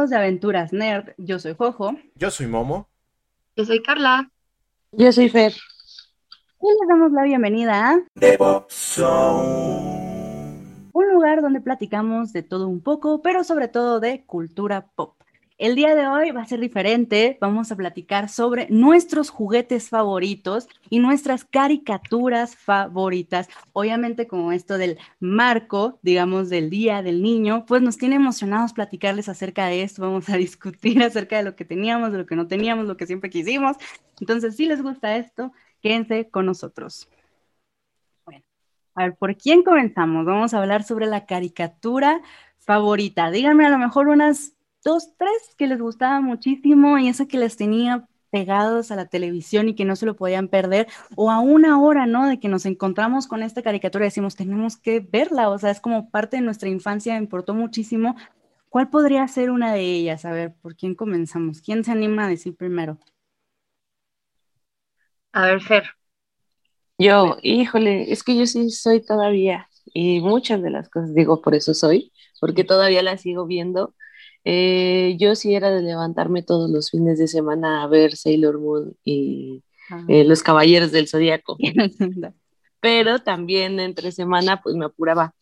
amigos de Aventuras Nerd, yo soy Jojo. Yo soy Momo. Yo soy Carla. Yo soy Fer. Y les damos la bienvenida a The Pop Zone. un lugar donde platicamos de todo un poco, pero sobre todo de cultura pop. El día de hoy va a ser diferente, vamos a platicar sobre nuestros juguetes favoritos y nuestras caricaturas favoritas. Obviamente como esto del marco, digamos, del Día del Niño, pues nos tiene emocionados platicarles acerca de esto, vamos a discutir acerca de lo que teníamos, de lo que no teníamos, lo que siempre quisimos. Entonces, si les gusta esto, quédense con nosotros. Bueno, a ver, ¿por quién comenzamos? Vamos a hablar sobre la caricatura favorita. Díganme a lo mejor unas dos, tres que les gustaba muchísimo y esa que les tenía pegados a la televisión y que no se lo podían perder, o a una hora, ¿no? De que nos encontramos con esta caricatura y decimos, tenemos que verla, o sea, es como parte de nuestra infancia, me importó muchísimo. ¿Cuál podría ser una de ellas? A ver, ¿por quién comenzamos? ¿Quién se anima a decir primero? A ver, Fer. Yo, híjole, es que yo sí soy todavía, y muchas de las cosas digo por eso soy, porque todavía las sigo viendo. Eh, yo sí era de levantarme todos los fines de semana a ver Sailor Moon y Ah. eh, Los Caballeros del Zodíaco, pero también entre semana pues me apuraba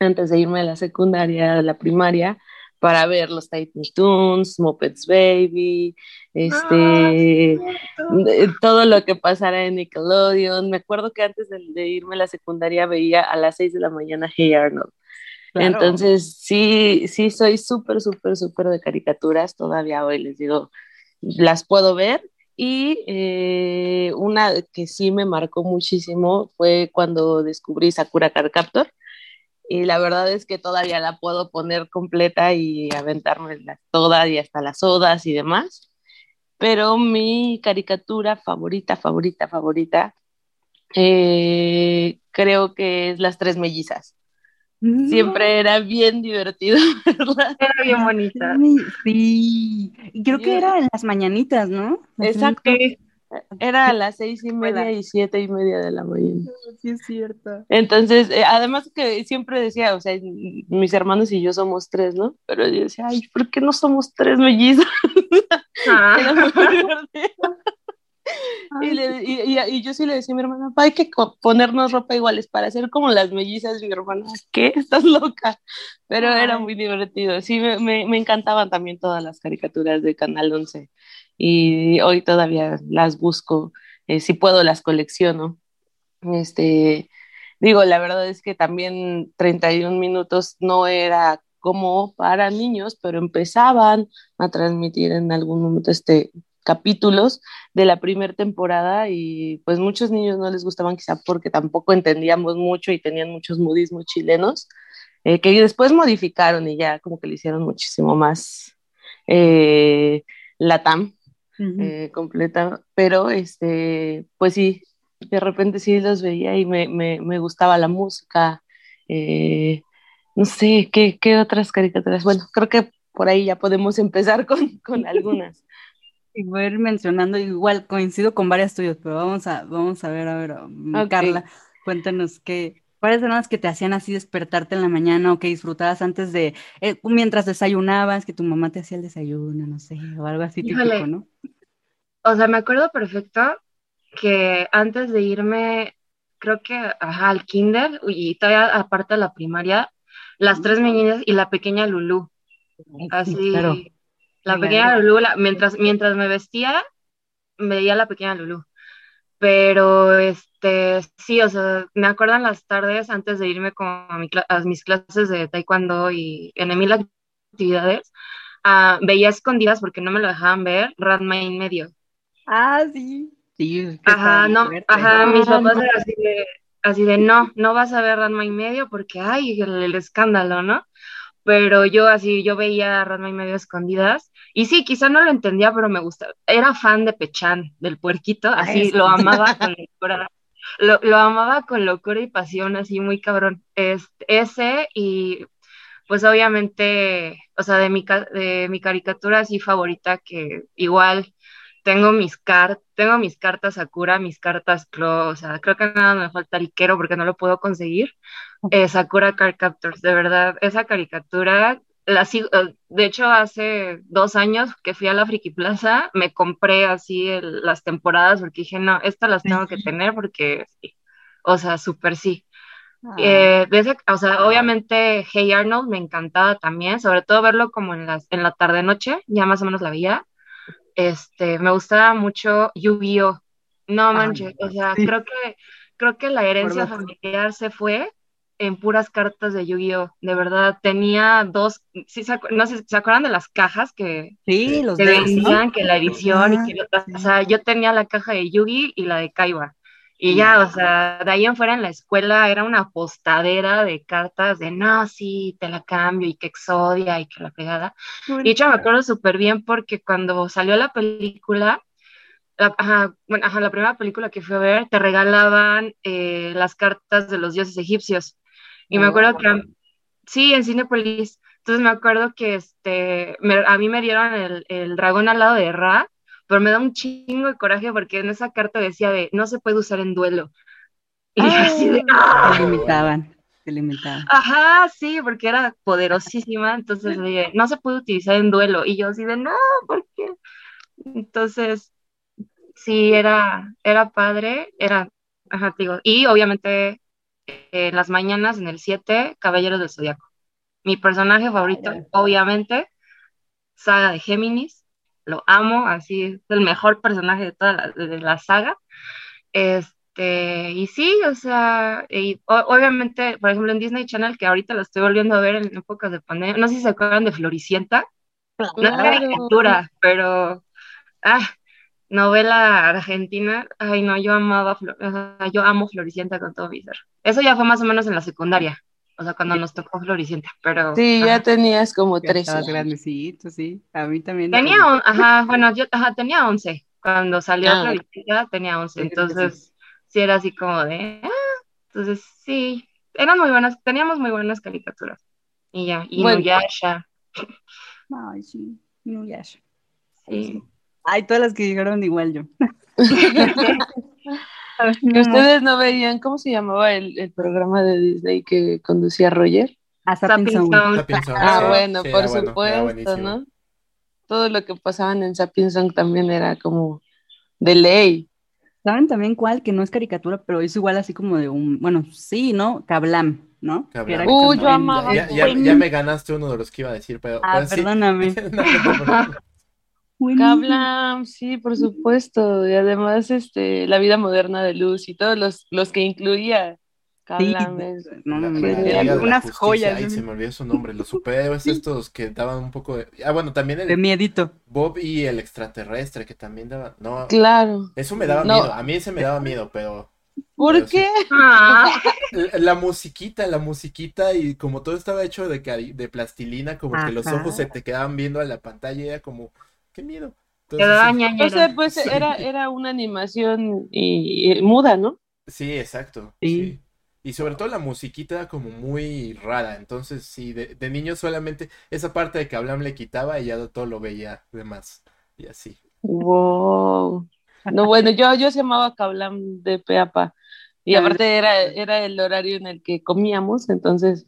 antes de irme a la secundaria, a la primaria, para ver los Tiny Toons, Muppets Baby, este, eh, todo lo que pasara en Nickelodeon. Me acuerdo que antes de, de irme a la secundaria veía a las 6 de la mañana Hey Arnold. Entonces, sí, sí, soy súper, súper, súper de caricaturas. Todavía hoy les digo, las puedo ver. Y eh, una que sí me marcó muchísimo fue cuando descubrí Sakura Card Captor. Y la verdad es que todavía la puedo poner completa y aventarme toda y hasta las odas y demás. Pero mi caricatura favorita, favorita, favorita, eh, creo que es Las Tres Mellizas. Siempre era bien divertido verla. Era bien bonita. Sí, y creo que era en las mañanitas, ¿no? Exacto. Sí. Era a las seis y media y siete y media de la mañana. Sí, es cierto. Entonces, eh, además que siempre decía, o sea, mis hermanos y yo somos tres, ¿no? Pero yo decía, ay, ¿por qué no somos tres mellizas? Ah. Y, le- y- y- y yo sí le decía a mi hermana, "Pa, hay que ponernos ropa iguales para hacer como las mellizas. Mi hermana, ¿qué? ¿Estás loca? Pero era Ay. muy divertido. Sí, me, me, me encantaban también todas las caricaturas de Canal 11. Y hoy todavía las busco. eh, si puedo, las colecciono. Este, digo, la verdad es que también 31 minutos no era como para niños, pero empezaban a transmitir en algún momento este capítulos de la primera temporada y pues muchos niños no les gustaban quizá porque tampoco entendíamos mucho y tenían muchos modismos chilenos eh, que después modificaron y ya como que le hicieron muchísimo más eh, latam eh, completa, pero este, pues sí, de repente sí los veía y me, me, me gustaba la música, eh, no sé, ¿qué, ¿qué otras caricaturas? Bueno, creo que por ahí ya podemos empezar con, con algunas. Y voy a ir mencionando, igual coincido con varias tuyas, pero vamos a, vamos a ver, a ver, Ok. Carla, cuéntanos qué, cuáles eran las que te hacían así despertarte en la mañana o que disfrutabas antes de, eh, mientras desayunabas, que tu mamá te hacía el desayuno, no sé, o algo así típico. ¿no? O sea, me acuerdo perfecto que antes de irme, creo que ajá, al kinder y todavía aparte de la primaria, las tres niñas y la pequeña Lulú. Así, claro. La pequeña Lulú, la- mientras, mientras me vestía, veía la pequeña Lulú. Pero, este, sí, o sea, me acuerdan las tardes antes de irme con a, mi a mis clases de taekwondo y en mil actividades, ah, veía escondidas porque no me lo dejaban ver, Ranma y medio. Ah, sí. Sí, es que Ajá, no, fuerte. ajá, mis papás no. eran así de, así de, no, no vas a ver Ranma y medio porque, ay, el, el escándalo, ¿no? Pero yo así, yo veía Ranma y medio a escondidas, y sí, quizá no lo entendía, pero me gustaba, era fan de Pechan, del puerquito, así, eso. lo amaba con locura, lo, lo amaba con locura y pasión, así, muy cabrón, este, ese, y pues obviamente, o sea, de mi, de mi caricatura así favorita, que igual tengo mis car tengo mis cartas Sakura, mis cartas Clo, o sea, creo que nada me falta el Quero porque no lo puedo conseguir. Eh, Sakura Card Captors, de verdad, esa caricatura la sigo- eh, de hecho, hace dos años que fui a la Friki Plaza, me compré así el- las temporadas porque dije, no, estas las tengo que tener porque, sí. o sea, súper sí. Ah, Eh, o sea, obviamente Hey Arnold me encantaba también, sobre todo verlo como en las, en la tarde-noche, ya más o menos la veía. Este, me gustaba mucho Yu-Gi-Oh! No manches, o sea, sí. creo que, creo que la herencia familiar se fue en puras cartas de Yu-Gi-Oh! De verdad, tenía dos, sí se no sé, ¿se acuerdan de las cajas que, sí, los que vendían, que la edición y que, o sea, yo tenía la caja de Yugi y la de Kaiba. Y ya, o sea, de ahí en fuera en la escuela era una postadera de cartas de no, sí, te la cambio y que Exodia y que la pegada. Y de hecho me acuerdo súper bien porque cuando salió la película, la, ajá, bueno, ajá, la primera película que fui a ver, te regalaban eh, las cartas de los dioses egipcios. Y me acuerdo que, a- sí, en Cinepolis. Entonces me acuerdo que este, me- a mí me dieron el, el dragón al lado de Ra, pero me da un chingo de coraje porque en esa carta decía de no se puede usar en duelo. Y dije así de, ¡ah! Se limitaban, se limitaban. Ajá, sí, porque era poderosísima, entonces dije, no se puede utilizar en duelo. Y yo así de, no, ¿por qué? Entonces, sí, era, era padre, era, ajá, te digo, y obviamente en las mañanas en el 7, Caballeros del Zodiaco. Mi personaje favorito, obviamente, saga de Géminis, lo amo, así es el mejor personaje de toda la, de la saga. Este, y sí, o sea, y o- obviamente, por ejemplo, en Disney Channel, que ahorita lo estoy volviendo a ver en épocas de pandemia, no sé si se acuerdan de Floricienta, no es caricatura, pero, ah, novela argentina, ay no, yo amaba, Flor- o sea, yo amo Floricienta con todo mi ser. Eso ya fue más o menos en la secundaria, o sea, cuando nos tocó Floricienta, pero... Sí, ya tenías como Ya 13 estabas años. grandecito, sí. A mí también. Tenía, un- ajá, bueno, yo ajá, tenía 11. Cuando salió Ah, Floricienta tenía 11. Sí, creo que Entonces, sí era así como de, ah, entonces sí, eran muy buenas, teníamos muy buenas caricaturas. Y ya, y Bueno. Inuyasha, Ay, sí. Inuyasha. sí. Ay, todas las que llegaron igual yo. Ustedes no veían, ¿cómo se llamaba el, el programa de Disney que conducía Roger? A Zapping Zapping. Zapping Ah, sí, bueno, sí, por bueno, supuesto. ¿no? Todo lo que pasaban en Sapiens Song también era como de ley. ¿Saben también cuál? Que no es caricatura, pero es igual así como de un, bueno, sí, ¿no? Kablam, ¿no? Era Uh, yo amaba Ya, ya, ya me ganaste uno de los que iba a decir, pero, Ah, pero sí. perdóname. No, no. Kablam, sí, por supuesto. Y además, este, la vida moderna de Luz y todos los, los que incluía Sí, Kablam. es- no, no, la no, Liga de la unas Justicia, joyas Ay, de, se me olvidó su nombre. Los superhéroes estos que daban un poco de... Ah, bueno, también de el miedito. Bob y el extraterrestre que también daban... No, Claro. eso me daba No. miedo. A mí ese me daba miedo, pero... ¿Por Pero sí. qué? Ah, La, la musiquita, la musiquita y como todo estaba hecho de, de plastilina, como que los ojos se te quedaban viendo a la pantalla y era como... ¡Qué miedo! te Entonces, daba sí. O ñañera. sea, pues era, era una animación y, y muda, ¿no? Sí, exacto. Sí. sí. Y sobre todo la musiquita era como muy rara. Entonces, sí, de, de niño solamente esa parte de que Ablam le quitaba y ya todo lo veía de más. Y así. Wow. No, bueno, yo, yo se llamaba Kablam de pe a pa. Y aparte era, era el horario en el que comíamos, entonces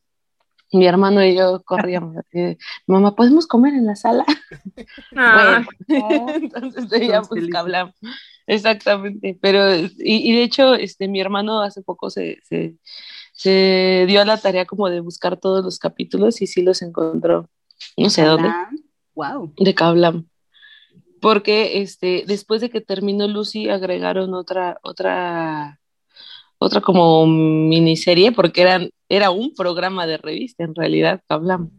mi hermano y yo corríamos así de, mamá, ¿podemos comer en la sala? Ah, Bueno, entonces veíamos felices. Kablam. Exactamente, pero y, y de hecho, este, mi hermano hace poco se, se, se dio a la tarea como de buscar todos los capítulos y sí los encontró, no sé dónde, Wow. de Kablam. Porque este, después de que terminó Lucy, agregaron otra, otra, otra como miniserie, porque eran, era un programa de revista en realidad, Kablam,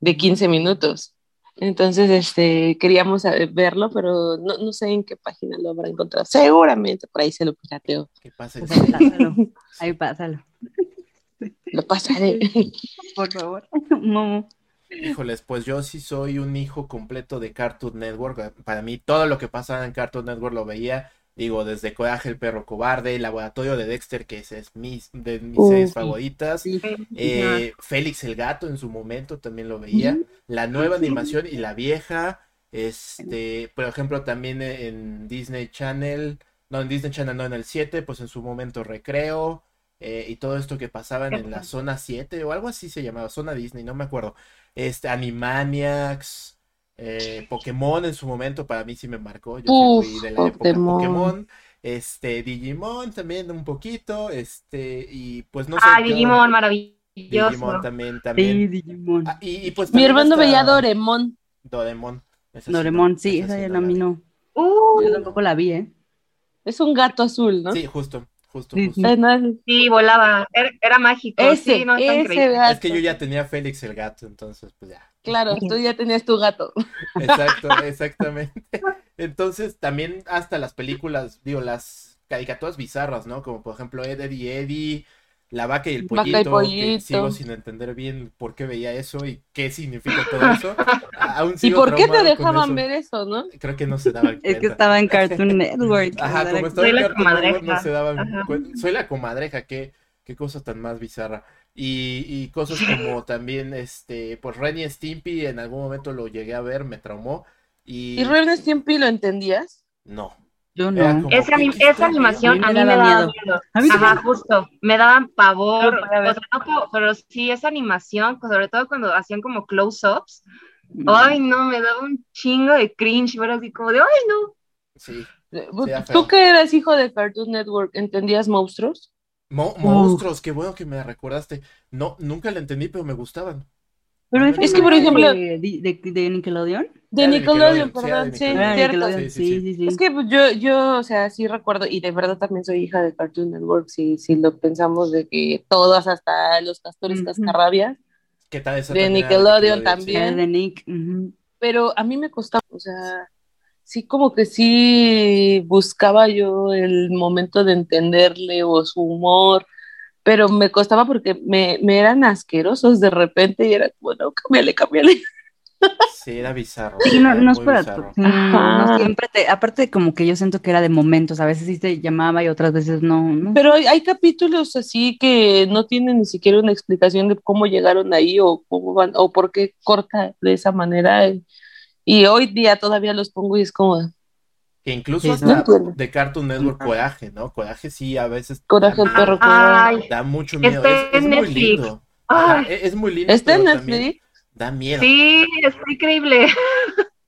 de 15 minutos. Entonces, este, queríamos eh, verlo, pero no, no sé en qué página lo habrá encontrado. Seguramente por ahí se lo pirateo. ¿Qué pasa? el Pues ahí cine? pásalo. Ahí pásalo. Lo pasaré. Por favor. Momo. Híjoles, pues yo sí soy un hijo completo de Cartoon Network. Para mí todo lo que pasaba en Cartoon Network lo veía. Digo, desde Coraje el perro cobarde, el laboratorio de Dexter, que ese es mis, de mis Uh, series sí. favoritas. Sí. Eh, Félix el gato en su momento también lo veía. La nueva animación y la vieja. Este, por ejemplo, también en Disney Channel. No, en Disney Channel no, en el 7, pues en su momento Recreo. eh, y todo esto que pasaban en la zona 7 o algo así se llamaba, zona Disney, no me acuerdo. Este, Animaniacs, eh, Pokémon en su momento para mí sí me marcó. Yo Uf, fui de la época Pokémon. Pokémon. Este, Digimon también un poquito, este, y pues no sé. Ah, yo- Digimon, maravilloso. Digimon también, Sí, también. Digimon. Ah, y, y pues Mi hermano está veía Doremon. Doraemon. Esa sí Doraemon, no- sí, esa esa sí ya no a la mí vi. no. Uh, Yo tampoco la vi, ¿eh? Es un gato azul, ¿no? Sí, justo, justo, Sí, justo. sí. Eh, no, sí, volaba. Era, era mágico. Ese, sí, no, ese gato. Es que yo ya tenía Félix el gato, entonces pues ya. Claro, tú ya tenías tu gato. Exacto, exactamente. Entonces, también hasta las películas, digo, las caricaturas bizarras, ¿no? Como por ejemplo Ed, Ed y Eddie, La vaca y el Vaca y pollito, que Pollito. sigo sin entender bien por qué veía eso y qué significa todo eso. ¿Y por qué te dejaban eso. ver eso, no? Creo que no se daban Es que cuenta. estaba en Cartoon Network. Ajá, como estaba Soy en la Cartoon Network, no comadreja. se daban Ajá. cuen- Soy la comadreja, qué, qué cosa tan más bizarra. Y, y cosas como también, este, pues Ren y Stimpy en algún momento lo llegué a ver, me traumó. Y ¿Y Ren Stimpy lo entendías? no. Yo no. Esa, ¿qué- anim- qué está esa animación a A mí mí me me daba miedo. miedo. A mí Ajá, también. justo. Me daban pavor. Pero. O sea, no pero sí, esa animación, sobre todo cuando hacían como close-ups. Mm. Ay, no, me daba un chingo de cringe. Ver así como de, ay, no. Sí. Eh, feo. ¿Tú que eras hijo de Cartoon Network, entendías monstruos? Mo- monstruos, qué bueno que me recordaste. No, nunca la entendí, pero me gustaban. Pero Es no que, por ejemplo- de, de, de Nickelodeon. De de Nickelodeon, perdón, sí, de cierto. Sí, sí. Es que pues, yo, yo, o sea, sí recuerdo, y de verdad también soy hija de Cartoon Network, si, si lo pensamos de que todas, hasta los castores Ujú. cascarrabias, ¿Qué tal esa De Nickelodeon sí. también. De Nick. pero a mí me costaba, o sea, sí como que sí buscaba yo el momento de entenderle o su humor, pero me costaba porque me, me eran asquerosos de repente y era como, no, cámbiale, cámbiale. Sí, era bizarro. Sí, no, era no es para no siempre te, aparte como que yo siento que era de momentos, a veces sí te llamaba y otras veces no, ¿no? Pero hay, hay capítulos así que no tienen ni siquiera una explicación de cómo llegaron ahí o cómo van, o por qué corta de esa manera. Y, y hoy día todavía los pongo y es como, Que incluso Sí, hasta no entiendo. de Cartoon Network. Coraje, ¿no? Coraje sí, a veces coraje el da, perro Ay, da mucho miedo. Está Es, es muy lindo. Ay, es, es muy lindo. ¿Está en Netflix? Da miedo. sí, está increíble.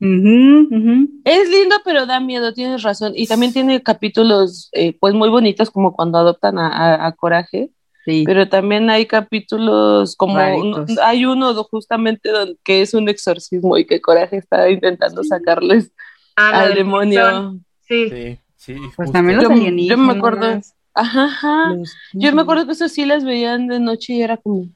Ujú, ujú. Es lindo, pero da miedo, tienes razón. Y también tiene capítulos, eh, pues, muy bonitos, como cuando adoptan a, a- a Coraje. Sí. Pero también hay capítulos como, un- hay uno justamente donde, que es un exorcismo y que Coraje está intentando sacarles Ah, al demonio. Sí. Sí, sí, Pues justo. también los Yo- yo me acuerdo- Ajá, ajá. los- Yo me acuerdo que eso sí las veían de noche y era como,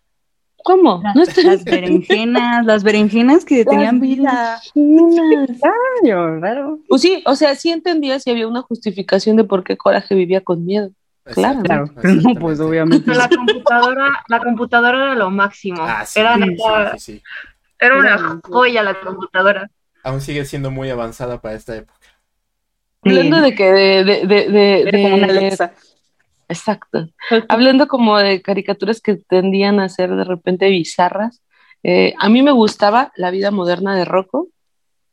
¿cómo? Las, No estoy las berenjenas, las berenjenas que tenían vida. Ay, raro. Pues sí, o sea, sí entendía si había una justificación de por qué Coraje vivía con miedo. Claro. Claro, no, pues obviamente. La computadora, la computadora era lo máximo. Ah, sí, era, sí, neta- sí, sí. era una joya la computadora. Aún sigue siendo muy avanzada para esta época. Sí. Hablando de que de, de, de, de- Era como una de- Alexa. Exacto. Hablando como de caricaturas que tendían a ser de repente bizarras, eh, a mí me gustaba La vida moderna de Rocco,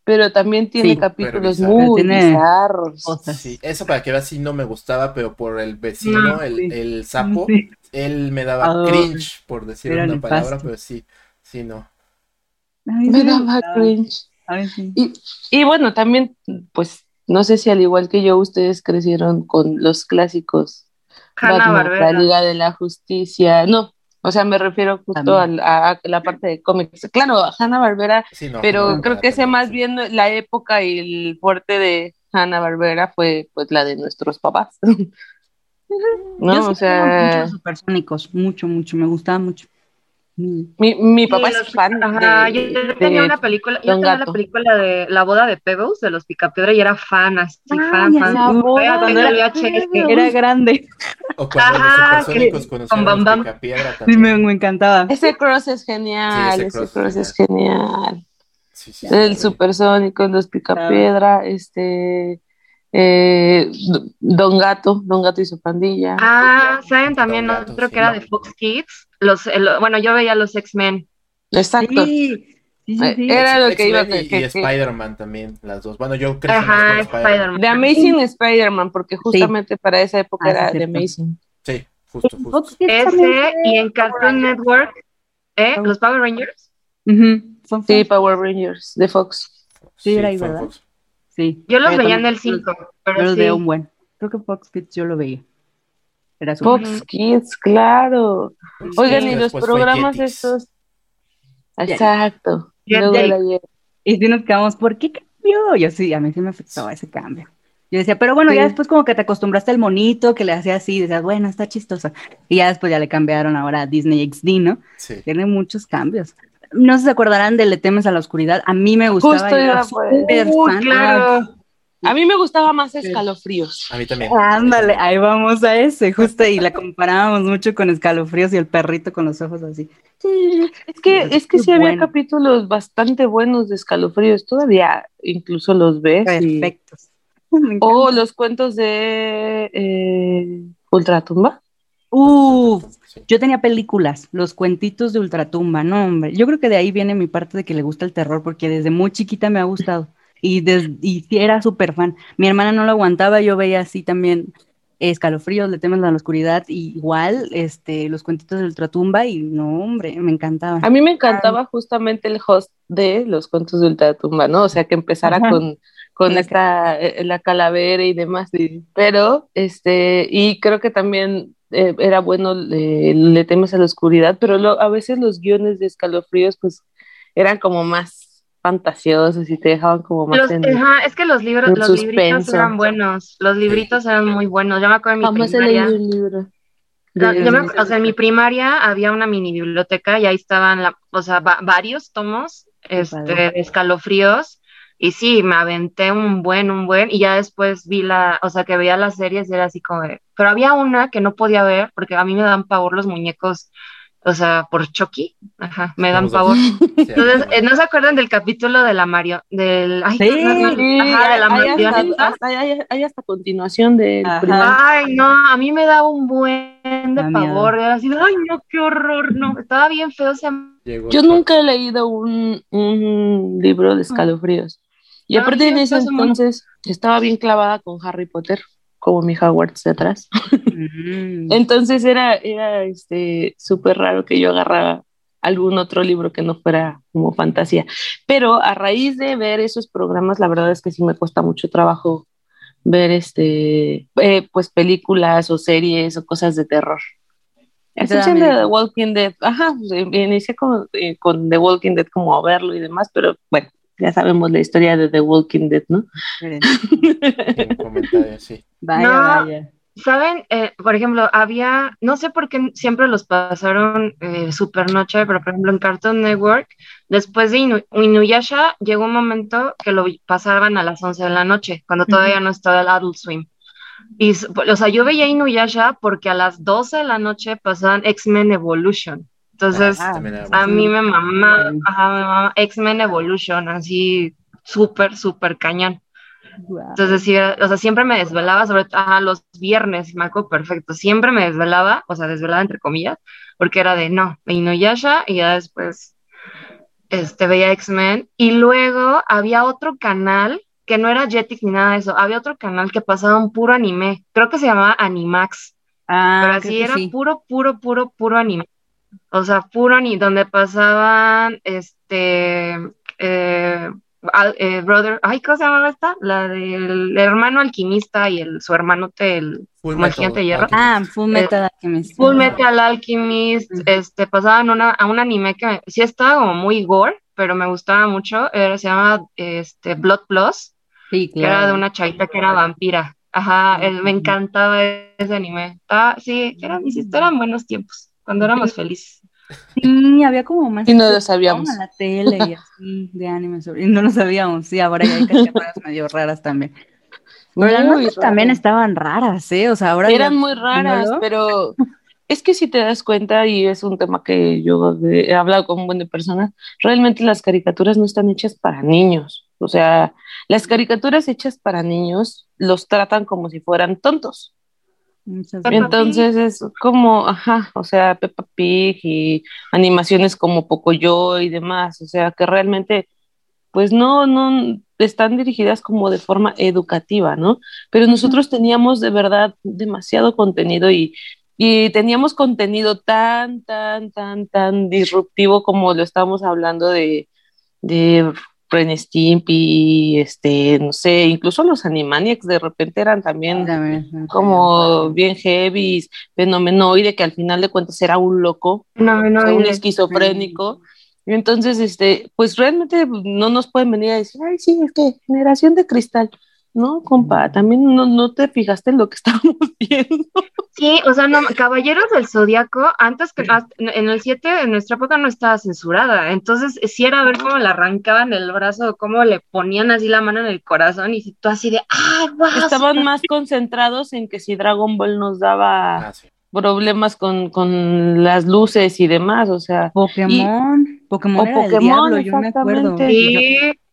pero también tiene Sí, capítulos muy Tiene bizarros. cosas. Sí, eso para que veas sí no me gustaba, pero por el vecino, No, el, sí. el sapo, Sí. él me daba cringe, por decir una palabra, pero sí, sí, no. Me sí daba cringe. A mí sí. Y, y bueno, también, pues, no sé si al igual que yo, ustedes crecieron con los clásicos Hanna Batman, Barbera. la Liga de la Justicia. No, o sea, me refiero justo a, a la parte de cómics. Claro, Hanna Barbera Sí, no, pero no, creo que no, más bien la época y el fuerte de Hanna Barbera fue pues la de nuestros papás. Yo no, sí o sea, veía mucho supersónicos, mucho, mucho, me gustaba mucho. Mm. mi, mi papá Sí, es fan Ajá, de, yo, yo de tenía una película, yo tenía la película de La boda de Pebbles de los Picapiedra y era fan, así, Ah, fan, fan. La boda Cuando de era. VHS. Era grande, O cuando Ajá, los supersónicos que- con Bam Bam. Sí, me, me encantaba. Ese cross es genial, Sí, ese ese cross cross, es es genial. Sí, sí, El sí. supersónico, los picapiedra, este eh, Don Gato, Don Gato y su pandilla. Ah, ¿saben también Don otro sí. que era de Fox Kids? Los, el- bueno, yo veía los X-Men. Exacto. Sí, sí, sí, sí. Era lo que iba a X-Men y, que- y que- Spider-Man también, las dos. Bueno, yo más con Spider-Man. The Amazing Spider-Man, porque justamente para esa época Ah, era The. Amazing. Sí, justo, justo. Fox Kids también Ese y en Cartoon Network, ¿eh? Power- Los Power Rangers. Son Sí, Fox. Power Rangers de Fox. Sí, era ahí, ¿verdad? Fox. Sí. Yo los Yo veía en el 5, Yo pero los sí. veo un buen. Creo que Fox Kids yo lo veía. Era súper. Fox Kids, claro. Oigan, y los programas estos. Exacto. Luego Y si nos quedamos, ¿por qué cambió? Yo sí, a mí sí me afectó ese cambio. Yo decía, pero bueno, ya después como que te acostumbraste al monito que le hacía así, decías, bueno, está chistoso. Y ya después ya le cambiaron ahora a Disney XD, ¿no? Sí. Tiene muchos cambios. No sé si se acordarán de Le temes a la oscuridad. A mí me gustaba. Justo yo era súper claro. A mí me gustaba más escalofríos. A mí también. Ándale, ahí vamos a ese, justo, y la comparábamos mucho con escalofríos y el perrito con los ojos así. Es que, es que sí había capítulos bastante buenos de escalofríos. Todavía incluso los ves. Perfectos. O los cuentos de eh, Ultratumba. Uf, Sí. yo tenía películas, los cuentitos de Ultratumba, no, hombre. Yo creo que de ahí viene mi parte de que le gusta el terror, porque desde muy chiquita me ha gustado. Y, des- y sí era súper fan. Mi hermana no lo aguantaba, yo veía así también escalofríos, le temen a la oscuridad, y igual este, los cuentitos de Ultratumba, y no, hombre, me encantaba. A mí me encantaba justamente el host de los cuentos de Ultratumba, ¿no? O sea, que empezara Ajá. con, con La esta, eh, la calavera y demás. Pero, este, y creo que también eh, era bueno, eh, le temes a la oscuridad, pero lo- a veces los guiones de escalofríos, pues, eran como más fantasiosos y te dejaban como más Los- en... ajá, es que los libros, los libritos suspenso. eran buenos. Los libritos eran muy buenos. Yo me acuerdo en mi Jamás primaria. un libro. De- yo me- o sea, en mi primaria había una mini biblioteca y ahí estaban, la, o sea, va- varios tomos, este, de escalofríos. Y sí, me aventé un buen, un buen, y ya después vi la, o sea, que veía las series y era así como de, pero había una que no podía ver porque a mí me dan pavor los muñecos, o sea, por Chucky, ajá, me dan pavor. Entonces, eh, ¿no se acuerdan del capítulo de la Mario, del, ay, Sí, no, no, Sí, ajá, de la hay, hasta, hay- hay hasta continuación del primer- Ay, no, a mí me daba un buen de miedo. pavor, así, ay, no, qué horror, no, estaba bien feo ese Llegó Yo nunca he leído un, un libro de escalofríos. Y aparte en ese entonces estaba bien clavada con Harry Potter, como mi Hogwarts de atrás. Mm. Entonces era, era este súper raro que yo agarrara algún otro libro que no fuera como fantasía. Pero a raíz de ver esos programas, la verdad es que sí me cuesta mucho trabajo ver este eh, pues películas o series o cosas de terror. Excepción de. The Walking Dead. Ajá, pues, eh, inicié con, eh, con The Walking Dead como a verlo y demás, pero bueno, ya sabemos la historia de The Walking Dead, ¿no? En comentarios, sí. Vaya, No. vaya. ¿Saben? Eh, por ejemplo, había, no sé por qué siempre los pasaron eh, super noche, pero por ejemplo en Cartoon Network, después de Inu- Inuyasha, llegó un momento que lo pasaban a las 11 de la noche, cuando todavía no estaba el Adult Swim. Y, o sea, yo veía Inuyasha porque a las 12 de la noche pasaban X-Men Evolution. Entonces, Ah, a mí me mamaba, Sí. ajá, me mamaba X-Men Evolution, así súper, súper cañón. Entonces, sí, o sea, siempre me desvelaba, sobre todo ajá, los viernes, me acuerdo perfecto, siempre me desvelaba, o sea, desvelaba entre comillas, porque era de no, Inuyasha y ya después este, veía X-Men. Y luego había otro canal que no era Jetix ni nada de eso, había otro canal que pasaba un puro anime, creo que se llamaba Animax, Ah, pero así era sí. puro, puro, puro, puro anime. O sea, puro anime, donde pasaban, este, eh, al- eh, Brother, ay, ¿cómo se llamaba esta? La del hermano alquimista y el, su hermanote, el, Full como el Metal gigante de hierro. Ah, Full Metal Alchemist. Full Metal Alchemist, este, pasaban una, a un anime que me- sí estaba como muy gore, pero me gustaba mucho, era, se llama, este, Blood Plus, Sí, que era de claro. una chavita que era vampira. Ajá, el- me encantaba ese anime. Estaba- sí, eran, insisto, eran buenos tiempos, cuando éramos felices. Sí, había como más Y no lo sabíamos. a la tele y así de anime sobre- y no lo sabíamos, sí, ahora ya hay cachetadas medio raras también. Pero las nuestras también estaban raras, ¿eh? O sea, ahora Eran ya muy raras, pero es que si te das cuenta, y es un tema que yo he hablado con un buen de personas, realmente las caricaturas no están hechas para niños. O sea, las caricaturas hechas para niños los tratan como si fueran tontos. Entonces es como, ajá, o sea, Peppa Pig y animaciones como Pocoyo y demás, o sea, que realmente, pues no, no están dirigidas como de forma educativa, ¿no? Pero nosotros teníamos de verdad demasiado contenido y y teníamos contenido tan, tan, tan, tan disruptivo como lo estamos hablando de, de Ren Stimpy, este, no sé, incluso los Animaniacs de repente eran también como bien heavy, fenomenoide, que al final de cuentas era un loco, un esquizofrénico. Entonces, este, pues realmente no nos pueden venir a decir, ay, sí, es que generación de cristal. No, compa, también no, no te fijaste en lo que estábamos viendo. Sí, o sea, no, Caballeros del Zodíaco, antes que en el 7, en nuestra época no estaba censurada, entonces sí era ver cómo le arrancaban el brazo, cómo le ponían así la mano en el corazón y tú así de, ¡ay, wow! Estaban más concentrados en que si Dragon Ball nos daba ah, problemas con, con, las luces y demás, o sea. Pokémon, Pokémon, o Pokémon, yo me acuerdo.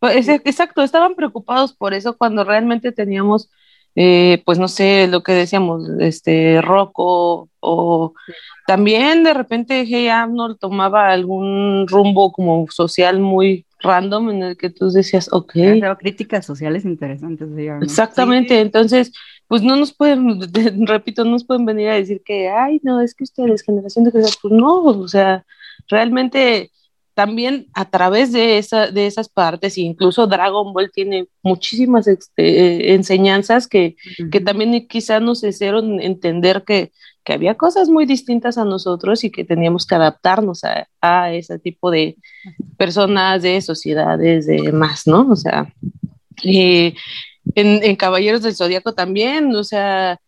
Pues, exacto, estaban preocupados por eso cuando realmente teníamos eh, pues no sé, lo que decíamos, este, Rocco, o también de repente Hey Arnold tomaba algún rumbo como social muy random en el que tú decías, ok. críticas sociales interesantes. Exactamente, entonces, pues no nos pueden, repito, no nos pueden venir a decir que, ay, no, es que ustedes, generación de cristal, pues no, o sea, realmente también a través de, esa, de esas partes, incluso Dragon Ball tiene muchísimas este, enseñanzas que, que, también quizás nos hicieron entender que, que, había cosas muy distintas a nosotros y que teníamos que adaptarnos a, a ese tipo de personas, de sociedades, de más, ¿no? O sea, en, en Caballeros del Zodíaco también, o sea,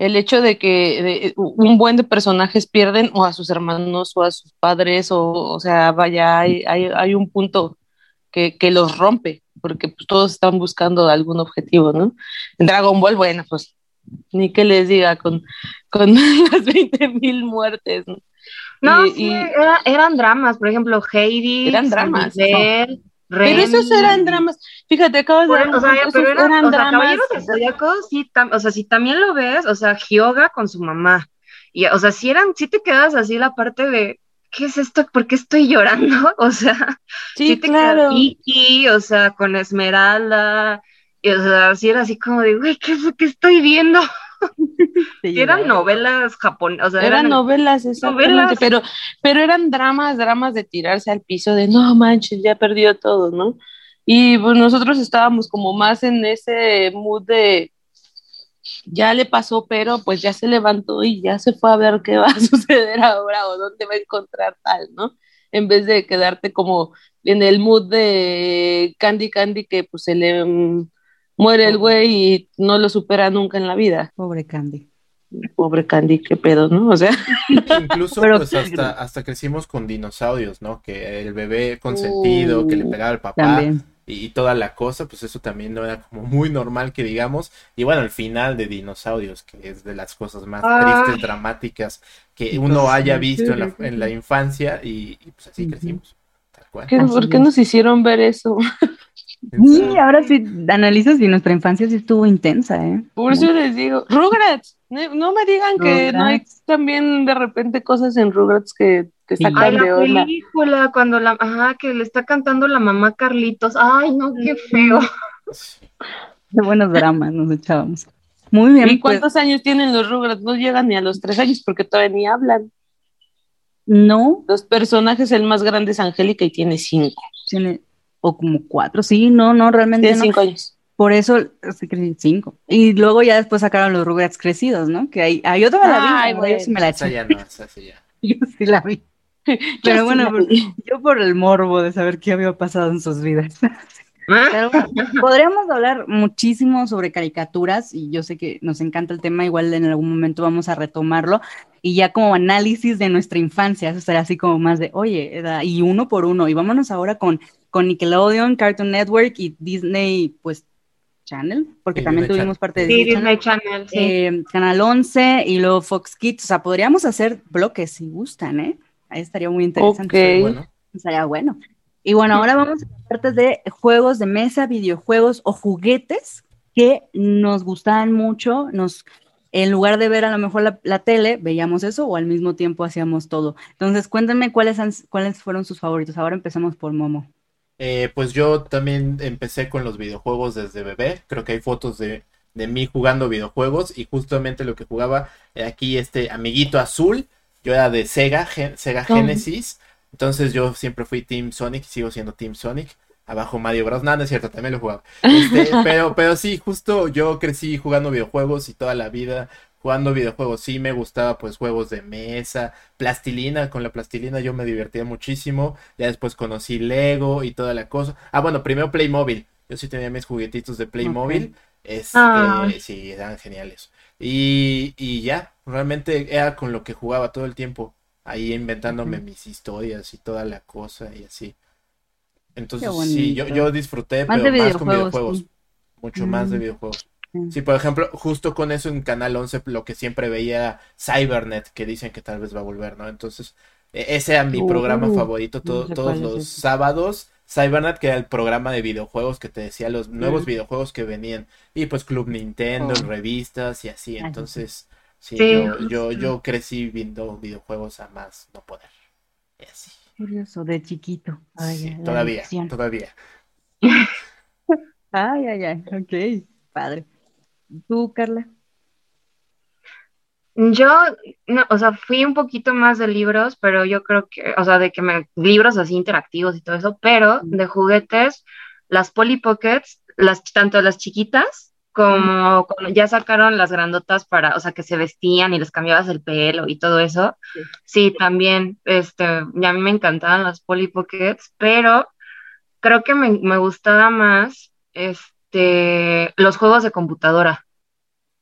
el hecho de que un buen de personajes pierden o a sus hermanos o a sus padres, o, o sea, vaya, hay, hay, un punto que, que, los rompe, porque pues, todos están buscando algún objetivo, ¿no? En Dragon Ball, bueno, pues ni que les diga con, con las 20 mil muertes, ¿no? No, sí, eran dramas, por ejemplo, Heidi, eran dramas. Pero esos eran dramas. Fíjate, acabas de o sea, pero eran, o sea, Caballeros sí, o sea, si también lo ves, o sea, Hyoga con su mamá. Y, o sea, si eran, si te quedas así la parte de, ¿qué es esto? ¿Por qué estoy llorando? O sea, sí, te claro. Iki, o sea, con Esmeralda, y, o sea, si era así como de, güey, ¿qué es lo que estoy viendo? eran novelas japonesas. eran, novelas, exactamente, pero, pero eran dramas, dramas de tirarse al piso, de no manches, ya perdió todo, ¿no? Y pues nosotros estábamos como más en ese mood de ya le pasó, pero pues ya se levantó y ya se fue a ver qué va a suceder ahora o dónde va a encontrar tal, ¿no? En vez de quedarte como en el mood de Candy Candy que pues se le mm, muere el güey y no lo supera nunca en la vida. Pobre Candy. Pobre Candy, qué pedo, ¿no? O sea. Incluso pues hasta, hasta crecimos con dinosaurios, ¿no? Que el bebé consentido, que le uh, pegaba al papá. Y, toda la cosa, pues eso también no era como muy normal que digamos. Y bueno, el final de Dinosaurios, que es de las cosas más tristes, dramáticas que uno haya visto en la, en la infancia y, pues así crecimos. ¿Por qué nos hicieron ver eso? Sí, ahora sí analizas y nuestra infancia sí estuvo intensa, ¿eh? Por eso les digo, Rugrats, no me digan que no hay también de repente cosas en Rugrats que te sacan de onda. la película, cuando la, ajá, que le está cantando la mamá Carlitos, ay, no, qué feo. Qué buenos dramas nos echábamos. Muy bien. ¿Y pues. cuántos años tienen los Rugrats? No llegan ni a los tres años porque todavía ni hablan. No. Los personajes, el más grande es Angélica y tiene cinco. Tiene o como cuatro, sí, no, no, realmente Tiene cinco años. Por eso, cinco. Y luego ya después sacaron los Rugrats crecidos, ¿no? Que hay, hay otra la vi, Ay, yo sí me la eché. ya no, esa sí ya. Yo sí la vi. Pero bueno, yo por el morbo de saber qué había pasado en sus vidas. podríamos hablar muchísimo sobre caricaturas y yo sé que nos encanta el tema, igual en algún momento vamos a retomarlo y ya como análisis de nuestra infancia, eso será así como más de, oye, y uno por uno, y vámonos ahora con, con Nickelodeon, Cartoon Network y Disney, pues Channel, porque también tuvimos parte de Disney, Channel, eh, Canal 11 y luego Fox Kids, o sea, podríamos hacer bloques si gustan, ¿eh? Ahí estaría muy interesante. Bueno. Estaría bueno. Y bueno, ahora vamos a partes de juegos de mesa, videojuegos o juguetes que nos gustaban mucho, nos en lugar de ver a lo mejor la, tele, veíamos eso o al mismo tiempo hacíamos todo. Entonces, cuéntenme cuáles, cuáles fueron sus favoritos. Ahora empezamos por Momo. Eh, pues yo también empecé con los videojuegos desde bebé. Creo que hay fotos de de mí jugando videojuegos y justamente lo que jugaba aquí este amiguito azul, yo era de Sega, Sega Genesis, entonces yo siempre fui Team Sonic y sigo siendo Team Sonic. Abajo Mario Bros. No, no es cierto, también lo jugaba. Este, pero, pero sí, justo yo crecí jugando videojuegos y toda la vida jugando videojuegos. Sí me gustaba pues juegos de mesa, plastilina, con la plastilina yo me divertía muchísimo. Ya después conocí Lego y toda la cosa. Ah, bueno, primero Playmobil. Yo sí tenía mis juguetitos de Playmobil. Este, sí, eran geniales. Y, y ya, realmente era con lo que jugaba todo el tiempo. Ahí inventándome mis historias y toda la cosa y así. Entonces, sí, yo, yo disfruté, pero más con videojuegos. Mucho más de videojuegos. Sí, por ejemplo, justo con eso en Canal 11 lo que siempre veía Cybernet, que dicen que tal vez va a volver, ¿no? Entonces, e, ese era mi programa uh, favorito todos los sábados. Cybernet, que era el programa de videojuegos que te decía los nuevos videojuegos que venían. Y pues Club Nintendo, oh. revistas y así. Entonces, sí, Yo, yo, yo, crecí viendo videojuegos a más no poder. Y así. Curioso, de chiquito. sí, todavía, todavía. ay, ay, ay, ok, padre. ¿Tú, Carla? Yo, no, o sea, fui un poquito más de libros, pero yo creo que, o sea, de que me, libros así interactivos y todo eso, pero de juguetes, las Polly Pockets, las, tanto las chiquitas como, ya sacaron las grandotas para, o sea, que se vestían y les cambiabas el pelo y todo eso. Sí, también, este, a mí me encantaban las Polly Pockets, pero creo que me, me gustaba más, este, los juegos de computadora.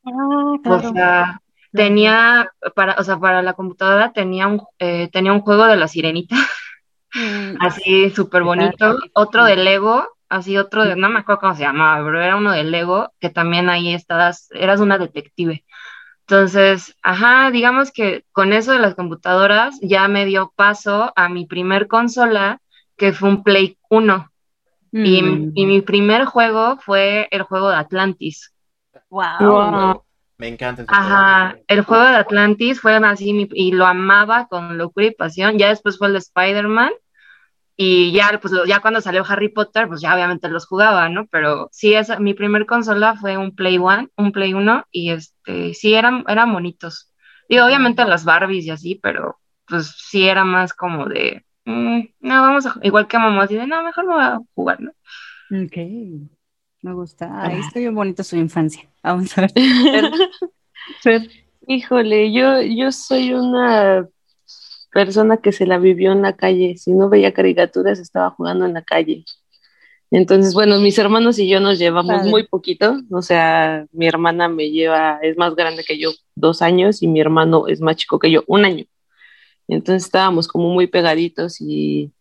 Ah, o sea, tenía, para, o sea, para la computadora tenía un, eh, tenía un juego de la sirenita, mm. así súper bonito, otro de Lego, así otro de, no me acuerdo cómo se llamaba, pero era uno de Lego, que también ahí estabas, eras una detective. Entonces, ajá, digamos que con eso de las computadoras ya me dio paso a mi primer consola, que fue un Play 1. Y, mm. y, mi primer juego fue el juego de Atlantis. Wow. Me encanta. Ajá, el juego de Atlantis fue así y lo amaba con locura y pasión. Ya después fue el de Spider-Man y ya, pues ya cuando salió Harry Potter, pues ya obviamente los jugaba, ¿no? Pero sí, esa, mi primer consola fue un Play One, un Play 1 y este, sí eran, eran bonitos. Y obviamente las Barbies y así, pero pues sí era más como de, no, vamos a, igual que mamá, de, no, mejor no voy a jugar, ¿no? Ok. Me gusta. Ahí está bien bonita su infancia. Vamos a ver. Híjole, yo, yo soy una persona que se la vivió en la calle. Si no veía caricaturas, estaba jugando en la calle. Entonces, bueno, mis hermanos y yo nos llevamos muy poquito. O sea, mi hermana me lleva, es más grande que yo, dos años, y mi hermano es más chico que yo, un año. Entonces estábamos como muy pegaditos y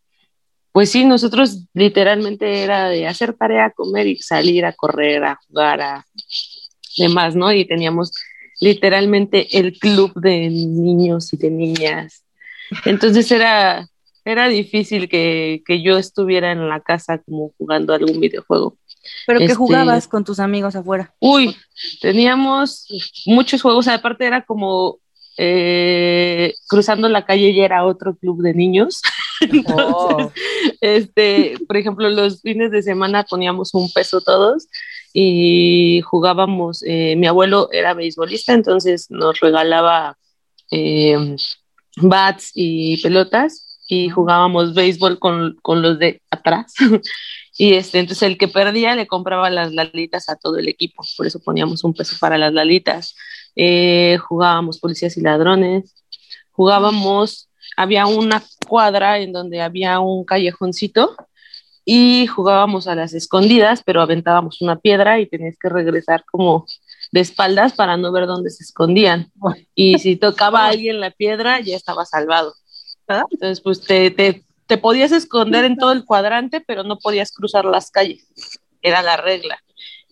pues sí, nosotros literalmente era de hacer tarea, comer y salir a correr, a jugar, a demás, ¿no? Y teníamos literalmente el club de niños y de niñas. Entonces era, era difícil que, yo estuviera en la casa como jugando algún videojuego. ¿Pero qué este, jugabas con tus amigos afuera? Uy, teníamos muchos juegos, aparte era como eh, cruzando la calle ya era otro club de niños. Oh. este, por ejemplo, los fines de semana poníamos un peso todos y jugábamos. Eh, mi abuelo era beisbolista, entonces nos regalaba eh, bats y pelotas y jugábamos béisbol con, con los de atrás. y este, entonces el que perdía le compraba las lalitas a todo el equipo, por eso poníamos un peso para las lalitas. Eh, jugábamos policías y ladrones, jugábamos, había una cuadra en donde había un callejoncito y jugábamos a las escondidas, pero aventábamos una piedra y tenías que regresar como de espaldas para no ver dónde se escondían. Y si tocaba a alguien la piedra, ya estaba salvado. Entonces, pues te, te, te podías esconder en todo el cuadrante, pero no podías cruzar las calles. Era la regla.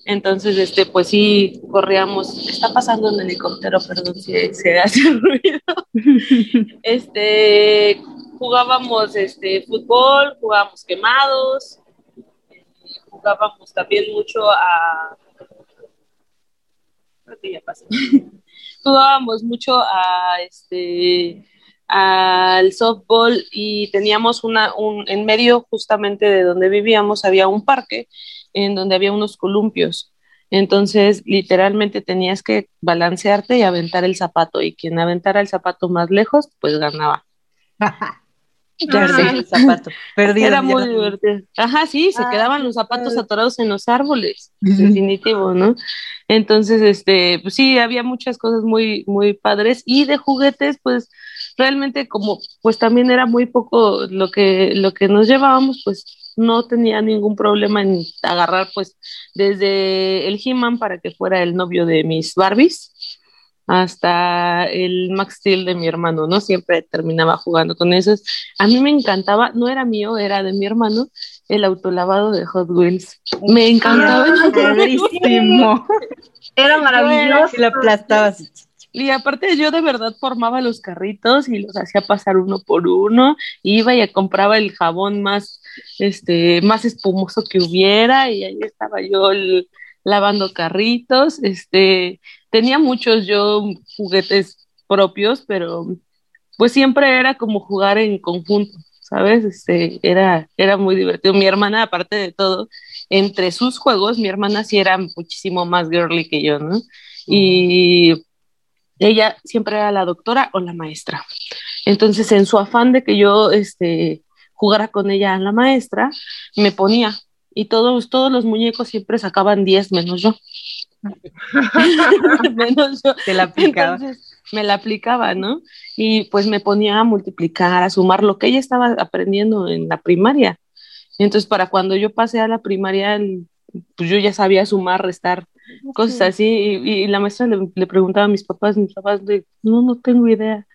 Entonces, este, pues sí, corríamos, está pasando un helicóptero, perdón si se hace ruido. este, jugábamos este, fútbol, jugábamos quemados, jugábamos también mucho a... Creo que ya pasó. jugábamos mucho a este al softball y teníamos una un, en medio justamente de donde vivíamos había un parque en donde había unos columpios. Entonces, literalmente tenías que balancearte y aventar el zapato, y quien aventara el zapato más lejos, pues ganaba. Sé, el zapato. Era muy divertido. Ajá, sí, se Ah, quedaban los zapatos atorados en los árboles, definitivo, ¿no? Entonces, este, pues sí, había muchas cosas muy, muy padres y de juguetes, pues realmente como, pues también era muy poco lo que, lo que nos llevábamos, pues no tenía ningún problema en agarrar, pues, desde el He-Man para que fuera el novio de mis Barbies hasta el Max Steel de mi hermano, ¿no? Siempre terminaba jugando con esos. A mí me encantaba, no era mío, era de mi hermano, el autolavado de Hot Wheels. Me encantaba. el Padrísimo. Era maravilloso. Y lo aplastabas. Y aparte yo de verdad formaba los carritos y los hacía pasar uno por uno, iba y compraba el jabón más, este, más espumoso que hubiera y ahí estaba yo el- lavando carritos, este, tenía muchos yo juguetes propios, pero pues siempre era como jugar en conjunto, ¿sabes? Este, era, era muy divertido. Mi hermana, aparte de todo, entre sus juegos, mi hermana sí era muchísimo más girly que yo, ¿no? Y ella siempre era la doctora o la maestra. Entonces, en su afán de que yo este, jugara con ella a la maestra, me ponía y todos, todos los muñecos siempre sacaban 10 menos yo. menos yo. Te la aplicaba. Entonces me la aplicaba, ¿no? Y pues me ponía a multiplicar, a sumar lo que ella estaba aprendiendo en la primaria. Entonces, para cuando yo pasé a la primaria, pues yo ya sabía sumar, restar, cosas así. Y, y la maestra le, le preguntaba a mis papás, mis papás, de, no, no tengo idea.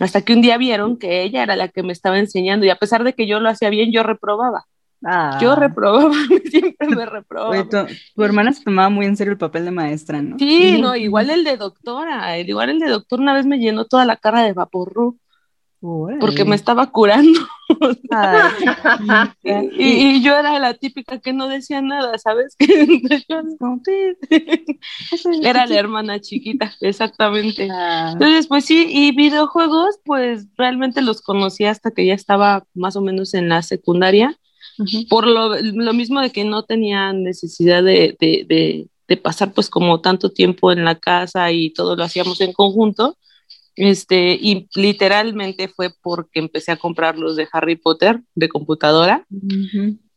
Hasta que un día vieron que ella era la que me estaba enseñando y a pesar de que yo lo hacía bien, yo reprobaba. Ah. Yo reprobaba, siempre me reprobaba. Oye, tu, tu hermana se tomaba muy en serio el papel de maestra, ¿no? Sí, no, igual el de doctora, igual el de doctor una vez me llenó toda la cara de vaporru Porque me estaba curando. Y, y yo era la típica que no decía nada, ¿sabes? Era la hermana chiquita, exactamente. Ah, Entonces, pues sí, y videojuegos, pues realmente los conocí hasta que ya estaba más o menos en la secundaria, por lo, lo mismo de que no tenía necesidad de, de, de, de pasar pues como tanto tiempo en la casa y todo lo hacíamos en conjunto, este, y literalmente fue porque empecé a comprar los de Harry Potter de computadora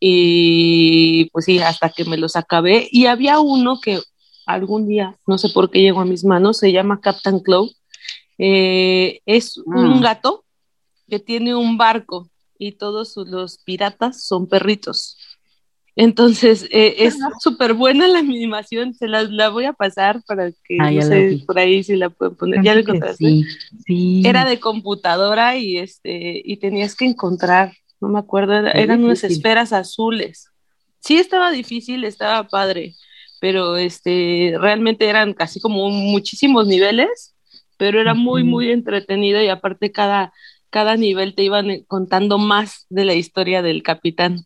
y pues sí, hasta que me los acabé. Y había uno que algún día, no sé por qué llegó a mis manos, se llama Captain Claw. Eh, es un Ah. gato que tiene un barco y todos los piratas son perritos. Entonces, eh, es súper buena la animación, se las la voy a pasar para que, Ah, no la sé, por ahí si la pueden poner. ¿Ya que encontraste? Sí, sí. Era de computadora y este y tenías que encontrar, no me acuerdo, era- eran unas esferas azules. Sí estaba difícil, estaba padre, pero este realmente eran casi como muchísimos niveles, pero era muy muy entretenido y aparte cada cada nivel te iban eh, contando más de la historia del capitán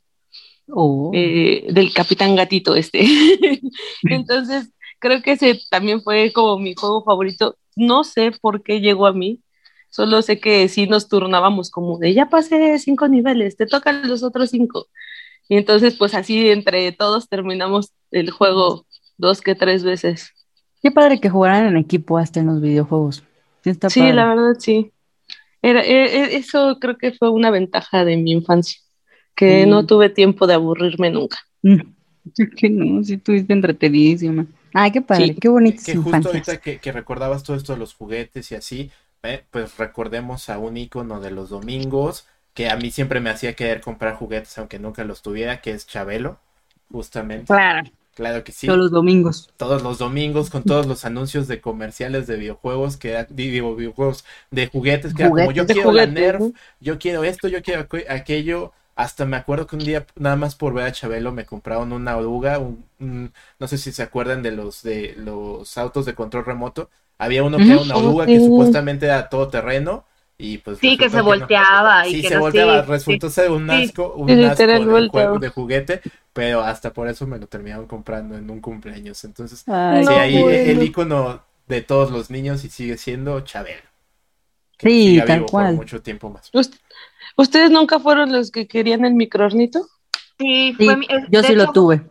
Oh. eh, del Capitán Gatito este. Entonces, creo que ese también fue como mi juego favorito. No sé por qué llegó a mí, solo sé que sí nos turnábamos como de ya pasé cinco niveles, te tocan los otros cinco. Y entonces, pues así entre todos terminamos el juego dos que tres veces. Qué padre que jugaran en equipo hasta en los videojuegos. Sí, está Sí, padre. la verdad sí. Era, e- e- eso creo que fue una ventaja de mi infancia, que Sí. no tuve tiempo de aburrirme nunca. Mm. Que no, sí estuviste entretenidísima. Ay, qué padre, Sí. qué bonitas Que justo infancias. ahorita que, que recordabas todo esto de los juguetes y así, eh, pues recordemos a un icono de los domingos que a mí siempre me hacía querer comprar juguetes aunque nunca los tuviera, que es Chabelo, justamente. Claro, Claro que sí. todos los domingos. Todos los domingos con todos los anuncios de comerciales de videojuegos que era- digo videojuegos de juguetes que era como yo Juguetes. Quiero la juguetes, Nerf, ¿no? yo quiero esto, yo quiero aqu- aquello. Hasta me acuerdo que un día, nada más por ver a Chabelo, me compraron una oruga. un- un- no sé si se acuerdan de los de los autos de control remoto. Había uno que era una oruga que supuestamente era todoterreno. Y pues Sí, que se volteaba y Sí, que se no, volteaba. sí, Resultó ser un asco, un asco de, volteaba. juego, de juguete. Pero hasta por eso me lo terminaron comprando en un cumpleaños. Entonces, Ay, No, ahí bueno. el icono de todos los niños y sigue siendo Chabelo. Que Sí, siga tal vivo cual. Por mucho tiempo más. ¿Ust- ¿Ustedes nunca fueron los que querían el microornito? Sí, Sí, fue mi- es- yo sí lo tuve.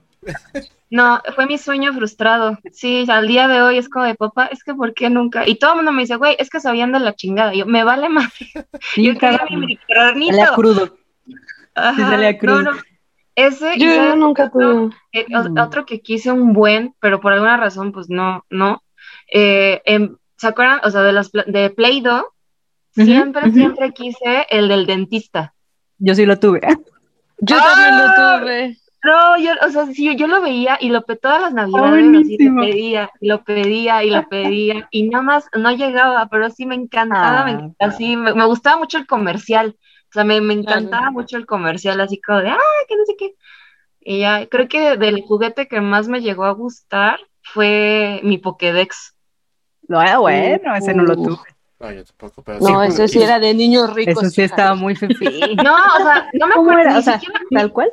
No, fue mi sueño frustrado. Sí, al día de hoy es como de papá, es que ¿por qué nunca? Y todo el mundo me dice, güey, es que sabían de la chingada. Yo, me vale más. Yo quería mi micronito. Salía crudo. Ajá, crudo. No, no. Ese, Yo ¿sabes nunca otro? tuve. Eh, Mm. otro que quise un buen, pero por alguna razón, pues no, no. Eh, em, ¿se acuerdan? O sea, de pla- de Play-Doh, Siempre, siempre quise el del dentista. Yo sí lo tuve. Yo ¡Ah! también lo tuve. No, yo, o sea, sí, yo lo veía y lo todas las navidades, así lo pedía, y lo pedía, y lo pedía, y nada más no llegaba, pero sí me encantaba, me Ah. encantaba, sí, me, me gustaba mucho el comercial, o sea, me, me encantaba mucho el comercial, así como de, ah, que no sé qué. Y ya, creo que del juguete que más me llegó a gustar fue mi Pokédex. Ah, bueno, ese no lo tuve. No, yo tampoco, pero No, sí, era de niños ricos. Eso sí fíjate. estaba muy fifí. No, o sea, no me ¿Cómo acuerdo, era? ni O sea, siquiera, tal cual.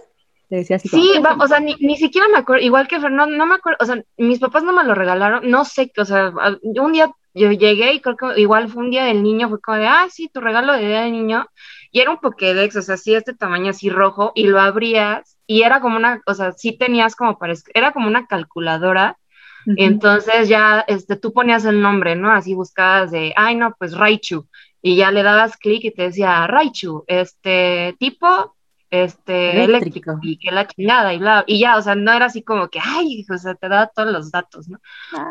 Te decía así como, Sí, va- o sea, ni, ni siquiera me acuerdo, igual que Fer, no, no me acuerdo, o sea, mis papás no me lo regalaron, no sé, o sea, un día yo llegué y creo que igual fue un día del niño, fue como de, ah, sí, tu regalo de día del niño, y era un Pokédex, o sea, sí, este tamaño así rojo, y lo abrías, y era como una, o sea, sí tenías como para, era como una calculadora, entonces ya, este, tú ponías el nombre, ¿no? Así buscabas de, ay, no, pues Raichu, y ya le dabas clic y te decía, Raichu, este, tipo, este, Eléctrico. eléctrico, y que la chingada, y bla, y ya, o sea, no era así como que, ay, o sea, te daba todos los datos, ¿no?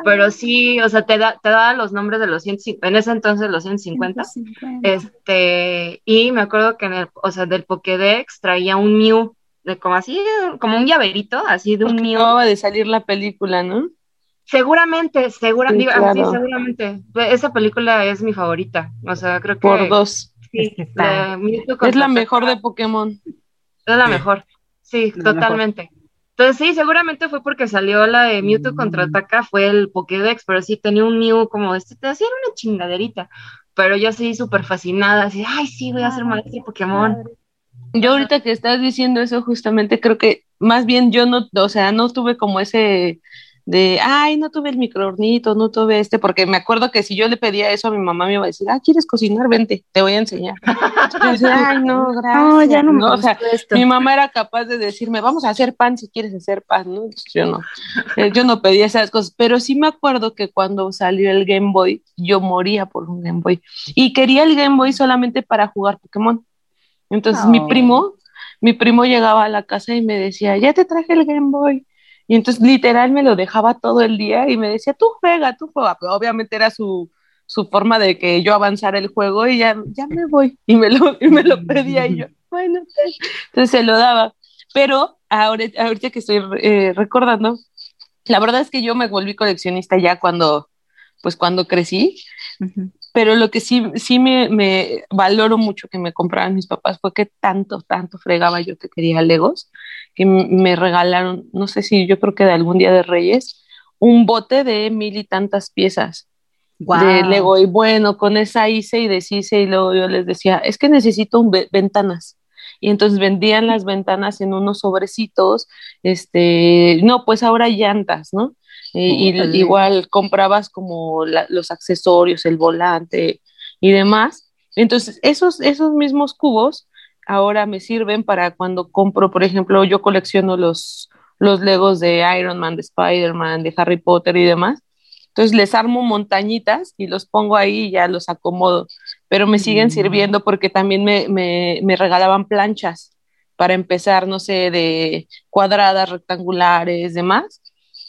Pero sí, o sea, te da, te daba los nombres de los 150, en ese entonces los 150, 150. este, y me acuerdo que en el, o sea, del Pokédex traía un Mew, de como así, como un llaverito, así de un Mew. de salir la película, ¿no? Seguramente, segura, Sí, digo, ah, sí, seguramente. Esa película es mi favorita. O sea, creo que Por dos. sí, Es la Es la mejor de Pokémon. Es la Sí. mejor. Sí, La totalmente. Entonces sí, seguramente fue porque salió la de Mewtwo Mm. contraataca, fue el Pokédex, pero sí tenía un Mew como este, te hacía una chingaderita. Pero yo sí súper fascinada, así, ay, sí, voy a ser maestra de Pokémon. Yo ahorita que estás diciendo eso, justamente creo que más bien yo no, o sea, no tuve como ese de, ay, no tuve el microornito, no tuve este, porque me acuerdo que si yo le pedía eso a mi mamá me iba a decir, ah, ¿quieres cocinar? Vente, te voy a enseñar. Decía, ay, no, gracias. No, ya no me o sea, gustó esto. mi mamá era capaz de decirme, vamos a hacer pan si quieres hacer pan, ¿no? Pues Yo no, Eh, yo no pedía esas cosas, pero sí me acuerdo que cuando salió el Game Boy, yo moría por un Game Boy y quería el Game Boy solamente para jugar Pokémon. Entonces mi primo, mi primo llegaba a la casa y me decía, ya te traje el Game Boy. Y entonces literal me lo dejaba todo el día y me decía, tú juega, tú juega. Pero obviamente era su, su forma de que yo avanzara el juego y ya, ya me voy. Y me lo, y me lo pedía y yo, bueno, pues". entonces se lo daba. Pero ahora, ahorita que estoy eh, recordando, la verdad es que yo me volví coleccionista ya cuando, pues cuando crecí Ujú. pero lo que sí, sí me, me valoro mucho que me compraran mis papás fue que tanto, tanto fregaba yo que quería Legos, que me regalaron, no sé si yo creo que de algún día de Reyes, un bote de mil y tantas piezas de Guau. Lego. Y bueno, con esa hice y deshice y luego yo les decía, es que necesito un ve- ventanas. Y entonces vendían las ventanas en unos sobrecitos, este, no, pues ahora llantas, ¿no? Y, y igual comprabas como la- los accesorios, el volante y demás. Entonces, esos, esos mismos cubos ahora me sirven para cuando compro, por ejemplo, yo colecciono los, los Legos de Iron Man, de Spider-Man, de Harry Potter y demás. Entonces les armo montañitas y los pongo ahí y ya los acomodo. Pero me siguen Mm. sirviendo porque también me, me, me regalaban planchas para empezar, no sé, de cuadradas, rectangulares, demás.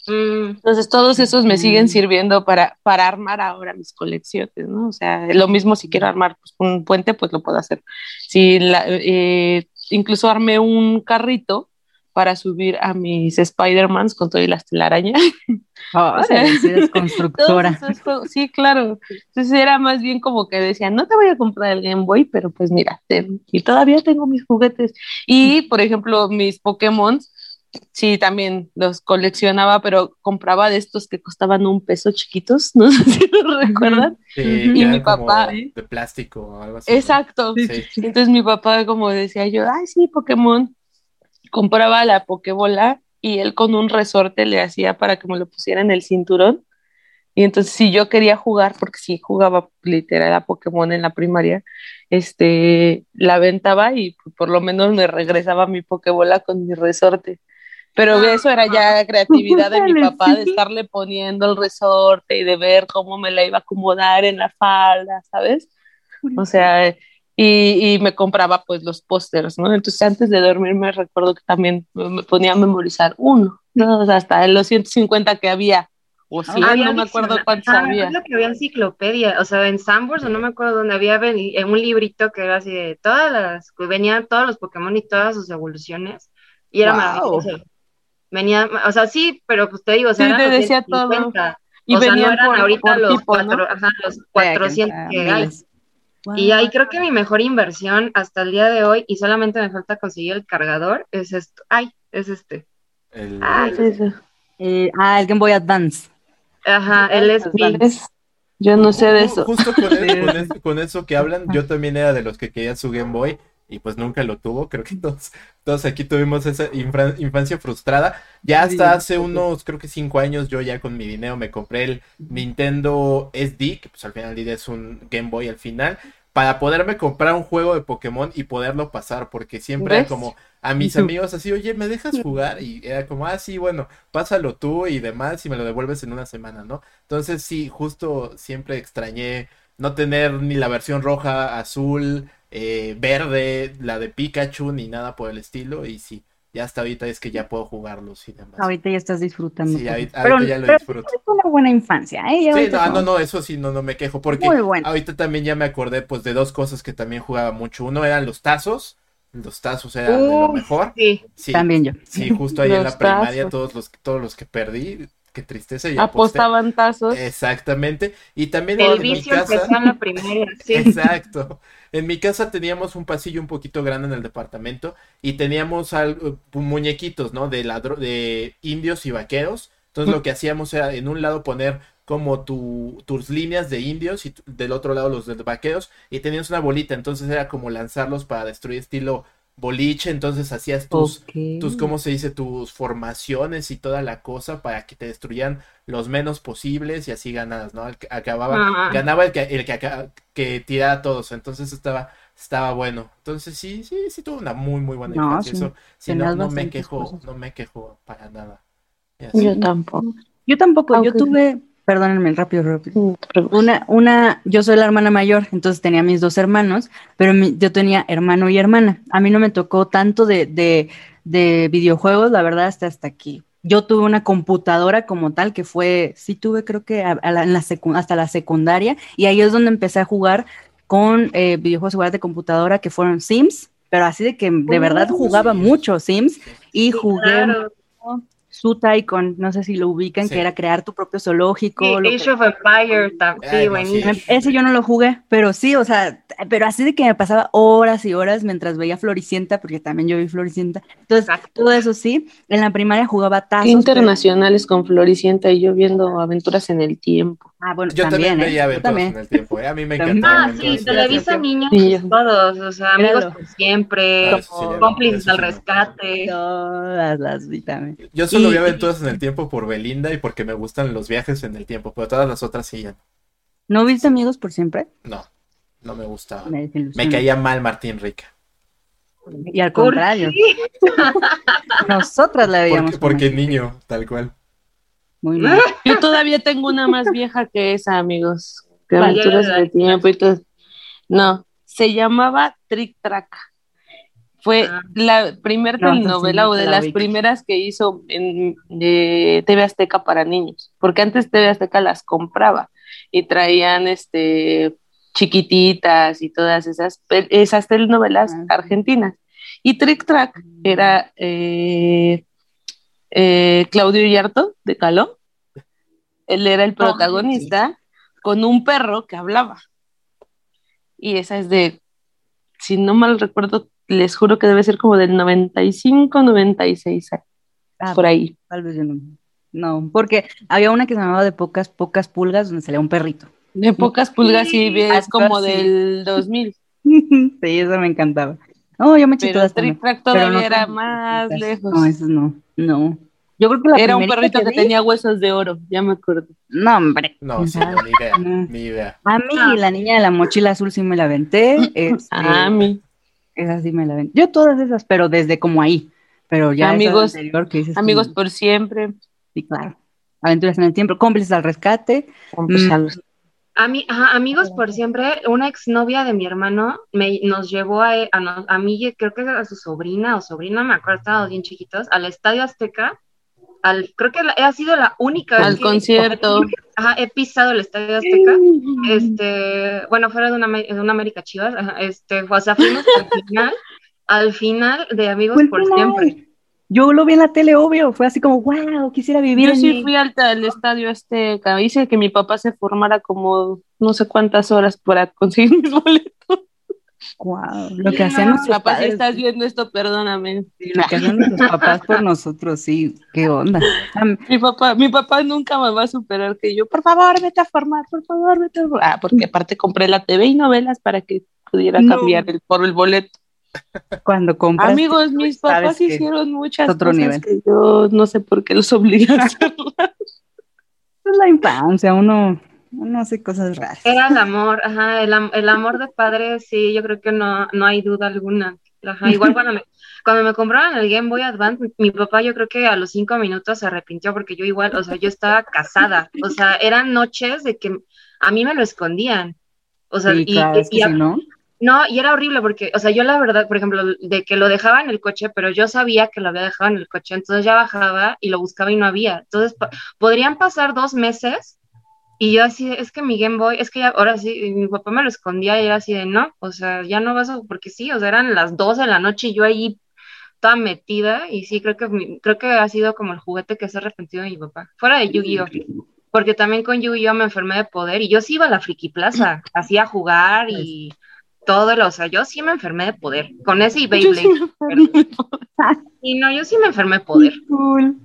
Mm, Entonces todos esos me Mm. siguen sirviendo para, para armar ahora mis colecciones, ¿no? O sea, lo mismo si quiero armar pues, un puente, pues lo puedo hacer. Si la- eh, incluso armé un carrito para subir a mis Spider-Mans con todo y las telarañas. Órale, O sea, sí eres constructora. esos sí, claro. Entonces era más bien como que decían, no te voy a comprar el Game Boy, pero pues mira, ten. y todavía tengo mis juguetes. Y, por ejemplo, mis Pokémon, sí, también los coleccionaba, pero compraba de estos que costaban un peso chiquitos, no sé si lo recuerdan. Sí, Y mi papá- de plástico o algo así. Exacto. Sí. Entonces mi papá como decía yo, ay, sí, Pokémon, compraba la Pokébola y él con un resorte le hacía para que me lo pusiera en el cinturón. Y entonces si yo quería jugar, porque sí jugaba literal a Pokémon en la primaria, este, la aventaba y por lo menos me regresaba mi Pokébola con mi resorte. Pero eso era ya creatividad de mi papá, de estarle poniendo el resorte y de ver cómo me la iba a acomodar en la falda, ¿sabes? O sea, y, y me compraba pues los pósters, ¿no? Entonces antes de dormir me recuerdo que también me ponía a memorizar uno, ¿no? O sea, hasta los 150 que había, o 100, Había no me acuerdo cuántos ah, había. recuerdo que había enciclopedia, o sea, en Sambors, o no me acuerdo dónde había en un librito que era así de todas las, venían todos los Pokémon y todas sus evoluciones, y era Wow. maravilloso. Venía, o sea, sí, pero pues te digo, o sea, Sí, eran te los decía todo. 150, Y o sea, no eran por, ahorita por los, tipo, ¿no? cuatro, ajá, los 400 que hay. Y ahí creo que mi mejor inversión hasta el día de hoy, y solamente me falta conseguir el cargador, es esto. Ay, es este. El- Ay. Eh, ah, el Game Boy Advance. Ajá, el SP. Yo no sé de eso. Justo con, Sí. con eso, con eso que hablan, yo también era de los que querían su Game Boy y pues nunca lo tuvo. Creo que todos, todos aquí tuvimos esa infra- infancia frustrada. Ya hasta hace unos, creo que cinco años, yo ya con mi dinero me compré el Nintendo SD, que pues al final es un Game Boy al final, para poderme comprar un juego de Pokémon y poderlo pasar, porque siempre como a mis amigos así, oye, ¿me dejas jugar? Y era como, ah, sí, bueno, pásalo tú y demás y me lo devuelves en una semana, ¿no? Entonces sí, justo siempre extrañé no tener ni la versión roja, azul, eh, verde, la de Pikachu, ni nada por el estilo. Y sí, ya hasta ahorita es que ya puedo jugarlos y demás. Ahorita ya estás disfrutando. Sí, ahorita- pero, ahorita ya lo pero disfruto. es una buena infancia, ¿eh? Ya Sí, no, ah, no, no, eso sí, no, no me quejo, porque Muy bueno. ahorita también ya me acordé pues de dos cosas que también jugaba mucho. Uno eran los tazos, los tazos eran de lo mejor. Sí, Sí, También yo. sí, justo ahí en la primaria todos los, todos los que perdí, qué tristeza. y. Apostaban tazos. Exactamente. Y también el en mi vicio casa. empezó en la sí. Exacto. En mi casa teníamos un pasillo un poquito grande en el departamento y teníamos algo- muñequitos, ¿no? De ladro de indios y vaqueros. Entonces lo que hacíamos era en un lado poner como tu, tus líneas de indios y del otro lado los de vaqueros y tenías una bolita. Entonces era como lanzarlos para destruir estilo boliche. Entonces hacías tus, tus, ¿cómo se dice? Tus formaciones y toda la cosa para que te destruyan los menos posibles y así ganadas, ¿no? El que acababa, Ah. ganaba el que, el que, que tiraba a todos, entonces estaba, estaba bueno. Entonces sí, sí, sí tuvo una muy, muy buena No, infancia. sí, Eso, sí, tenías no, no me quejo, cosas. no me quejo para nada. Yo tampoco. Yo tampoco, yo tuve, perdónenme, rápido, rápido. Una, una, yo soy la hermana mayor, entonces tenía mis dos hermanos, pero mi- yo tenía hermano y hermana. A mí no me tocó tanto de, de, de videojuegos, la verdad, hasta hasta aquí. Yo tuve una computadora como tal que fue, sí tuve creo que a- a la- en la secu- hasta la secundaria, y ahí es donde empecé a jugar con eh, videojuegos igual de computadora que fueron Sims, pero así de que de verdad Uh, jugaba mucho Sims y Sí, jugué claro. Zoo Tycoon, no sé si lo ubican, Sí. que era crear tu propio zoológico. Sí, lo que- Age of Empire, tam- Ay, sí, buenísimo. ese yo no lo jugué, pero sí, o sea, pero así de que me pasaba horas y horas mientras veía Floricienta, porque también yo vi Floricienta. Entonces, Exacto. todo eso sí, en la primaria jugaba tazos. Qué pero- internacionales con Floricienta y yo viendo aventuras en el tiempo. Ah, bueno, Yo también, también, ¿eh? veía también. en el tiempo, ¿eh? A mí me encantaba. Ah, sí, Televisa. Niños, Sí. todos, o sea, amigos por siempre, Ah, sí, cómplices al sí rescate. Todas las vi también. Yo solo Y- vi aventuras en el tiempo por Belinda y porque me gustan los viajes en el tiempo, pero todas las otras sí ya ¿No viste Amigos por Siempre? no, no me gustaba. Me caía mal Martín Rica. Y al ¿Por contrario, nosotras la veíamos. Porque, porque niño, tal cual. Muy mal. Yo todavía tengo una más vieja que esa, amigos. Que aventuras tiempo y todo. No, se llamaba Trick Track. Fue Ah. la primera No, telenovela no o de la las primeras que hizo en de TV Azteca para niños, porque antes TV Azteca las compraba y traían este chiquititas y todas esas esas telenovelas Ah. argentinas. Y Trick Track era eh, eh, Claudio Yarto de Caló. Él era el protagonista con un perro que hablaba. Y esa es de, si no mal recuerdo, les juro que debe ser como del 95, 96, Ah, por ahí. Tal vez yo no. No, porque había una que se llamaba de pocas, pocas pulgas donde salía un perrito. De pocas pulgas y Sí, es como algo así. del 2000. sí, eso me encantaba. No, yo me eché Pero todas Trick. Track Pero todavía no era más lejos. No, esos no. No. Yo creo que la Era un perrito que tenía huesos de oro, ya me acuerdo. No, hombre. No, sí, no, ni idea, No. ni idea. A mí Ah. la niña de la mochila azul sí me la aventé. Este, Ah, mi. Esa sí me la aventé. Yo todas esas, pero desde como ahí. Pero ya amigos, anterior que dices amigos como- por siempre. Sí, claro. Aventuras en el tiempo, cómplices al rescate. Pues, Mm. a los- A mí, ajá, amigos por siempre, una exnovia de mi hermano me, nos llevó a, a, a mí, creo que a su sobrina o sobrina, me acuerdo, estábamos bien chiquitos, al Estadio Azteca. Al, creo que la- ha sido la única vez Al que- concierto. Ajá, he pisado el Estadio Azteca. Este, bueno, fuera de una, de una América Chivas, ajá, este, o sea, fuimos al final, al final de Amigos por final. Siempre. Yo lo vi en la tele, obvio. Fue así como, wow, quisiera vivir Yo en sí mi- fui al, al estadio Azteca. Hice que mi papá se formara como no sé cuántas horas para conseguir mis boletos. Wow, lo que No, hacían nuestros Papá, si padres. estás viendo esto, perdóname. sí, lo que hacían nuestros papás por nosotros, sí. ¿Qué onda? Mi papá, mi papá nunca me va a superar que yo, por favor, vete a formar, por favor, vete a formar. Ah, porque aparte compré la TV y novelas para que pudiera No. cambiar el, por el boleto. Cuando compras. Amigos, mis sabes papás hicieron muchas otro cosas nivel. que yo no sé por qué los obligué a hacerlas. Es la infancia, uno, uno hace cosas raras. Era el amor, ajá, el, am- el amor de padre, sí, yo creo que no, no hay duda alguna. Ajá, igual cuando me, cuando me compraron el Game Boy Advance, mi, mi papá yo creo que a los cinco minutos se arrepintió porque yo igual, o sea, yo estaba casada, o sea, eran noches de que a mí me lo escondían. O sea, Sí, y, claro, y- es que y a- si no, no, y era horrible porque, o sea, yo la verdad, por ejemplo, de que lo dejaba en el coche, pero yo sabía que lo había dejado en el coche, entonces ya bajaba y lo buscaba y no había. Entonces, podrían pasar dos meses y yo así, es que mi Game Boy, es que ya, ahora sí, mi papá me lo escondía y era así de, no, o sea, ya no vas a, porque sí, o sea, eran las 12 de la noche y yo ahí toda metida y sí, creo que, creo que ha sido como el juguete que se ha arrepentido de mi papá, fuera de Yu-Gi-Oh! Porque también con Yu-Gi-Oh! me enfermé de poder y yo sí iba a la Friki Plaza, así a jugar y todo, lo, o sea, yo sí me enfermé de poder, con ese y sí Beyblade. Y no, yo sí me enfermé de poder. cool.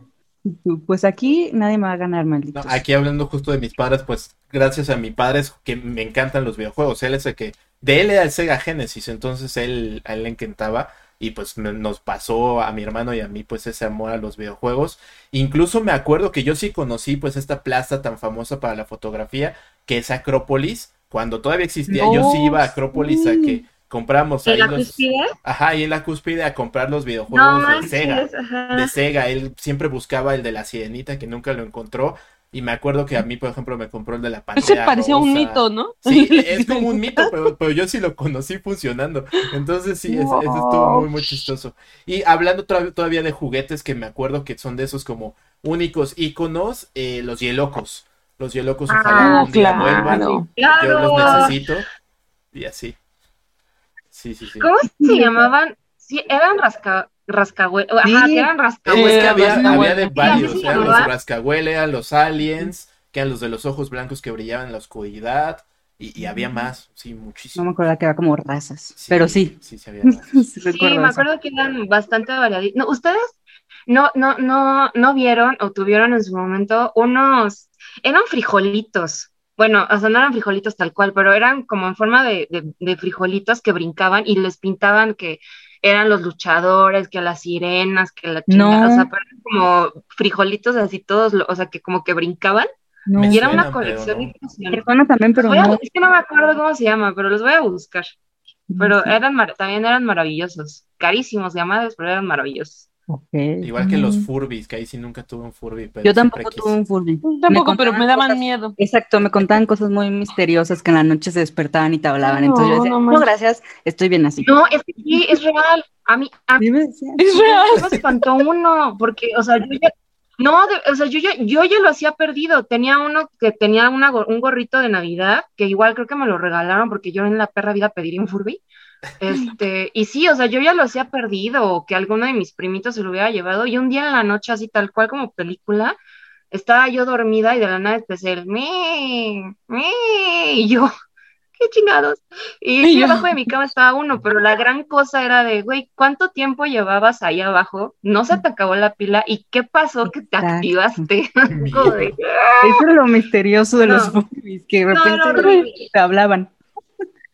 Pues aquí nadie me va a ganar, No, malditos. aquí hablando justo de mis padres, pues gracias a mi padre es que me encantan los videojuegos. Él es el que, de él era el Sega Genesis, entonces él, a él le encantaba y pues me- nos pasó a mi hermano y a mí pues ese amor a los videojuegos. Incluso me acuerdo que yo sí conocí pues esta plaza tan famosa para la fotografía que es Acrópolis. Cuando todavía existía, yo sí iba a Acrópolis a que compramos ¿Y ahí la los... cúspide? Ajá, y en la cúspide a comprar los No videojuegos de Sega ajá. de Sega. Él siempre buscaba el de la sirenita que nunca lo encontró. Y me acuerdo que a mí, por ejemplo, me compró el de la Ese pantalla parecía un mito, ¿no? Sí, es como un mito, pero, pero yo sí lo conocí funcionando. Entonces sí, ese, ese estuvo muy, muy chistoso. Y hablando todavía de juguetes que me acuerdo que son de esos como únicos íconos, eh, los hielocos. Los ojalá Ah, un día vuelvan. claro. Yo los necesito. Y así. Sí, sí, sí. ¿Cómo se llamaban? Sí, eran rasca, rascahuele, ajá, Sí. que eran Es rascahuele. que había, había de varios, eran los rascahuele, eran los aliens, que eran los de los ojos blancos que brillaban en la oscuridad, y, y había más, sí, No muchísimo. me acuerdo que era como razas, pero sí. Sí, sí, había más. Sí, me eso. acuerdo que eran bastante variaditos. No, ¿ustedes no, no, no, no vieron o tuvieron en su momento unos, eran frijolitos? Bueno, o sea, no eran frijolitos tal cual, pero eran como en forma de, de, de frijolitos que brincaban y les pintaban que eran los luchadores, que las sirenas, que la chingada, No. o sea, pero eran como frijolitos así todos, lo- o sea, que como que brincaban No, y era una colección no. también, pero Voy a- no. es que no me acuerdo cómo se llama, pero los voy a buscar. Pero eran también eran maravillosos. Carísimos, llamados, pero eran maravillosos. Igual que los. Furbies, que ahí sí nunca tuve un Furby, pero Yo tampoco quise. tuve un Furby. Tampoco, Me pero me daban cosas- miedo. Exacto, me contaban cosas muy misteriosas que en la noche se despertaban y te hablaban. Entonces yo decía, no no, gracias, estoy bien así. No, es que sí, es real. A mí, a mí Sí me decían. Es real. me espantó uno, porque, o sea, yo ya, no, de- o sea, yo ya, yo ya lo hacía perdido. Tenía uno que tenía una, un gorrito de Navidad, que igual creo que me lo regalaron porque yo en la perra vida pediría un Furby. Este, y sí, o sea, yo ya lo hacía perdido, o que alguno de mis primitos se lo hubiera llevado, y un día en la noche, así tal cual como película, estaba yo dormida y de la nada empecé el me, me, y yo, qué chingados. Y yo- abajo de mi cama estaba uno, pero la gran cosa era de, güey, ¿cuánto tiempo llevabas ahí abajo? No se te acabó la pila, ¿y qué pasó que te Exacto. activaste? Eso era lo misterioso de los. Furbies, que de No, repente te hablaban.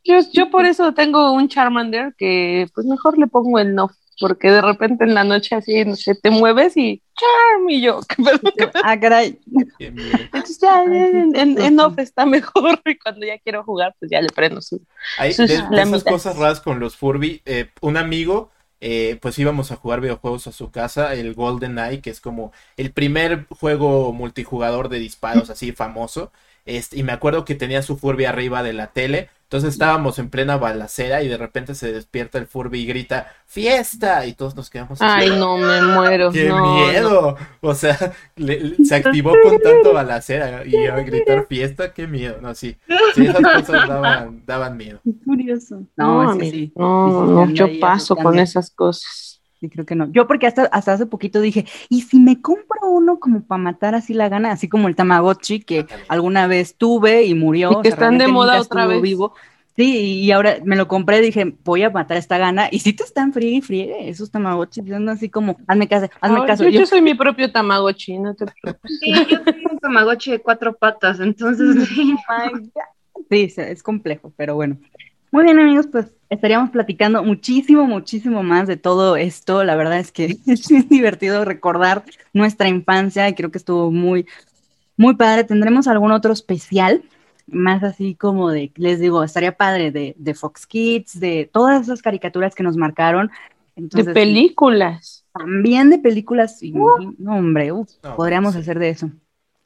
Yo, yo por eso tengo un Charmander que pues mejor le pongo el no, porque de repente en la noche así, no sé, te mueves y Charm y yo. Ah, caray. Entonces ya en, en, off está mejor y cuando ya quiero jugar pues ya le prendo su... Hay Sus de, de esas cosas raras con los Furby. eh, un amigo eh, pues íbamos a jugar videojuegos a su casa, el Golden Eye, que es como el primer juego multijugador de disparos así famoso. Este, y me acuerdo que tenía su Furby arriba de la tele. Entonces estábamos en plena balacera y de repente se despierta el Furby y grita ¡Fiesta! Y todos nos quedamos así. Ay, no, me muero. ¡Qué miedo! O sea, se activó con tanto balacera y a gritar fiesta, qué miedo. No, sí. Sí, esas cosas daban, daban miedo. curioso. No, no, sí, no, no yo paso con esas cosas. Sí, creo que no. Yo porque hasta, hasta hace poquito dije, ¿y si me compro uno como para matar así la gana? Así como el Tamagotchi que alguna vez tuve y murió. Y que están de moda otra vez. Vivo. Sí, y ahora me lo compré, dije, voy a matar esta gana. Y si te están friegue y friegue, esos Tamagotchi, diciendo así como, hazme caso, hazme caso. Yo, soy mi propio Tamagotchi, no te preocupes. Sí, yo tengo un Tamagotchi de cuatro patas, entonces. sí, es complejo, pero bueno. Muy bien, amigos, pues estaríamos platicando muchísimo, muchísimo más de todo esto. La verdad es que es divertido recordar nuestra infancia y creo que estuvo muy, muy padre. ¿Tendremos algún otro especial? Más así como de, les digo, estaría padre de, de Fox Kids, de todas esas caricaturas que nos marcaron. de películas. También de películas. Y, uh. no, hombre, podríamos hacer de eso.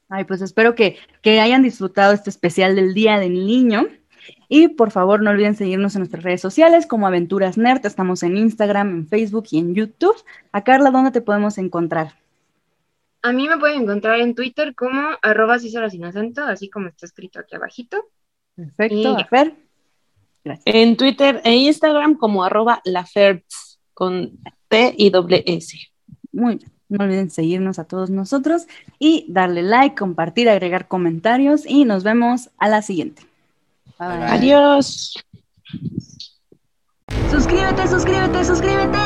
Ay, pues espero que, que hayan disfrutado este especial del Día del Niño. Y por favor, no olviden seguirnos en nuestras redes sociales como Aventuras Nerd. Estamos en Instagram, en Facebook y en YouTube. A Carla, ¿dónde te podemos encontrar? A mí me pueden encontrar en Twitter como arroba sin acento, así como está escrito aquí abajito. Perfecto, a Fer. Gracias. En Twitter e Instagram como arroba laferts con T y doble S. Muy bien. No olviden seguirnos a todos nosotros y darle like, compartir, agregar comentarios y nos vemos a la siguiente. Adiós. Suscríbete, suscríbete, suscríbete.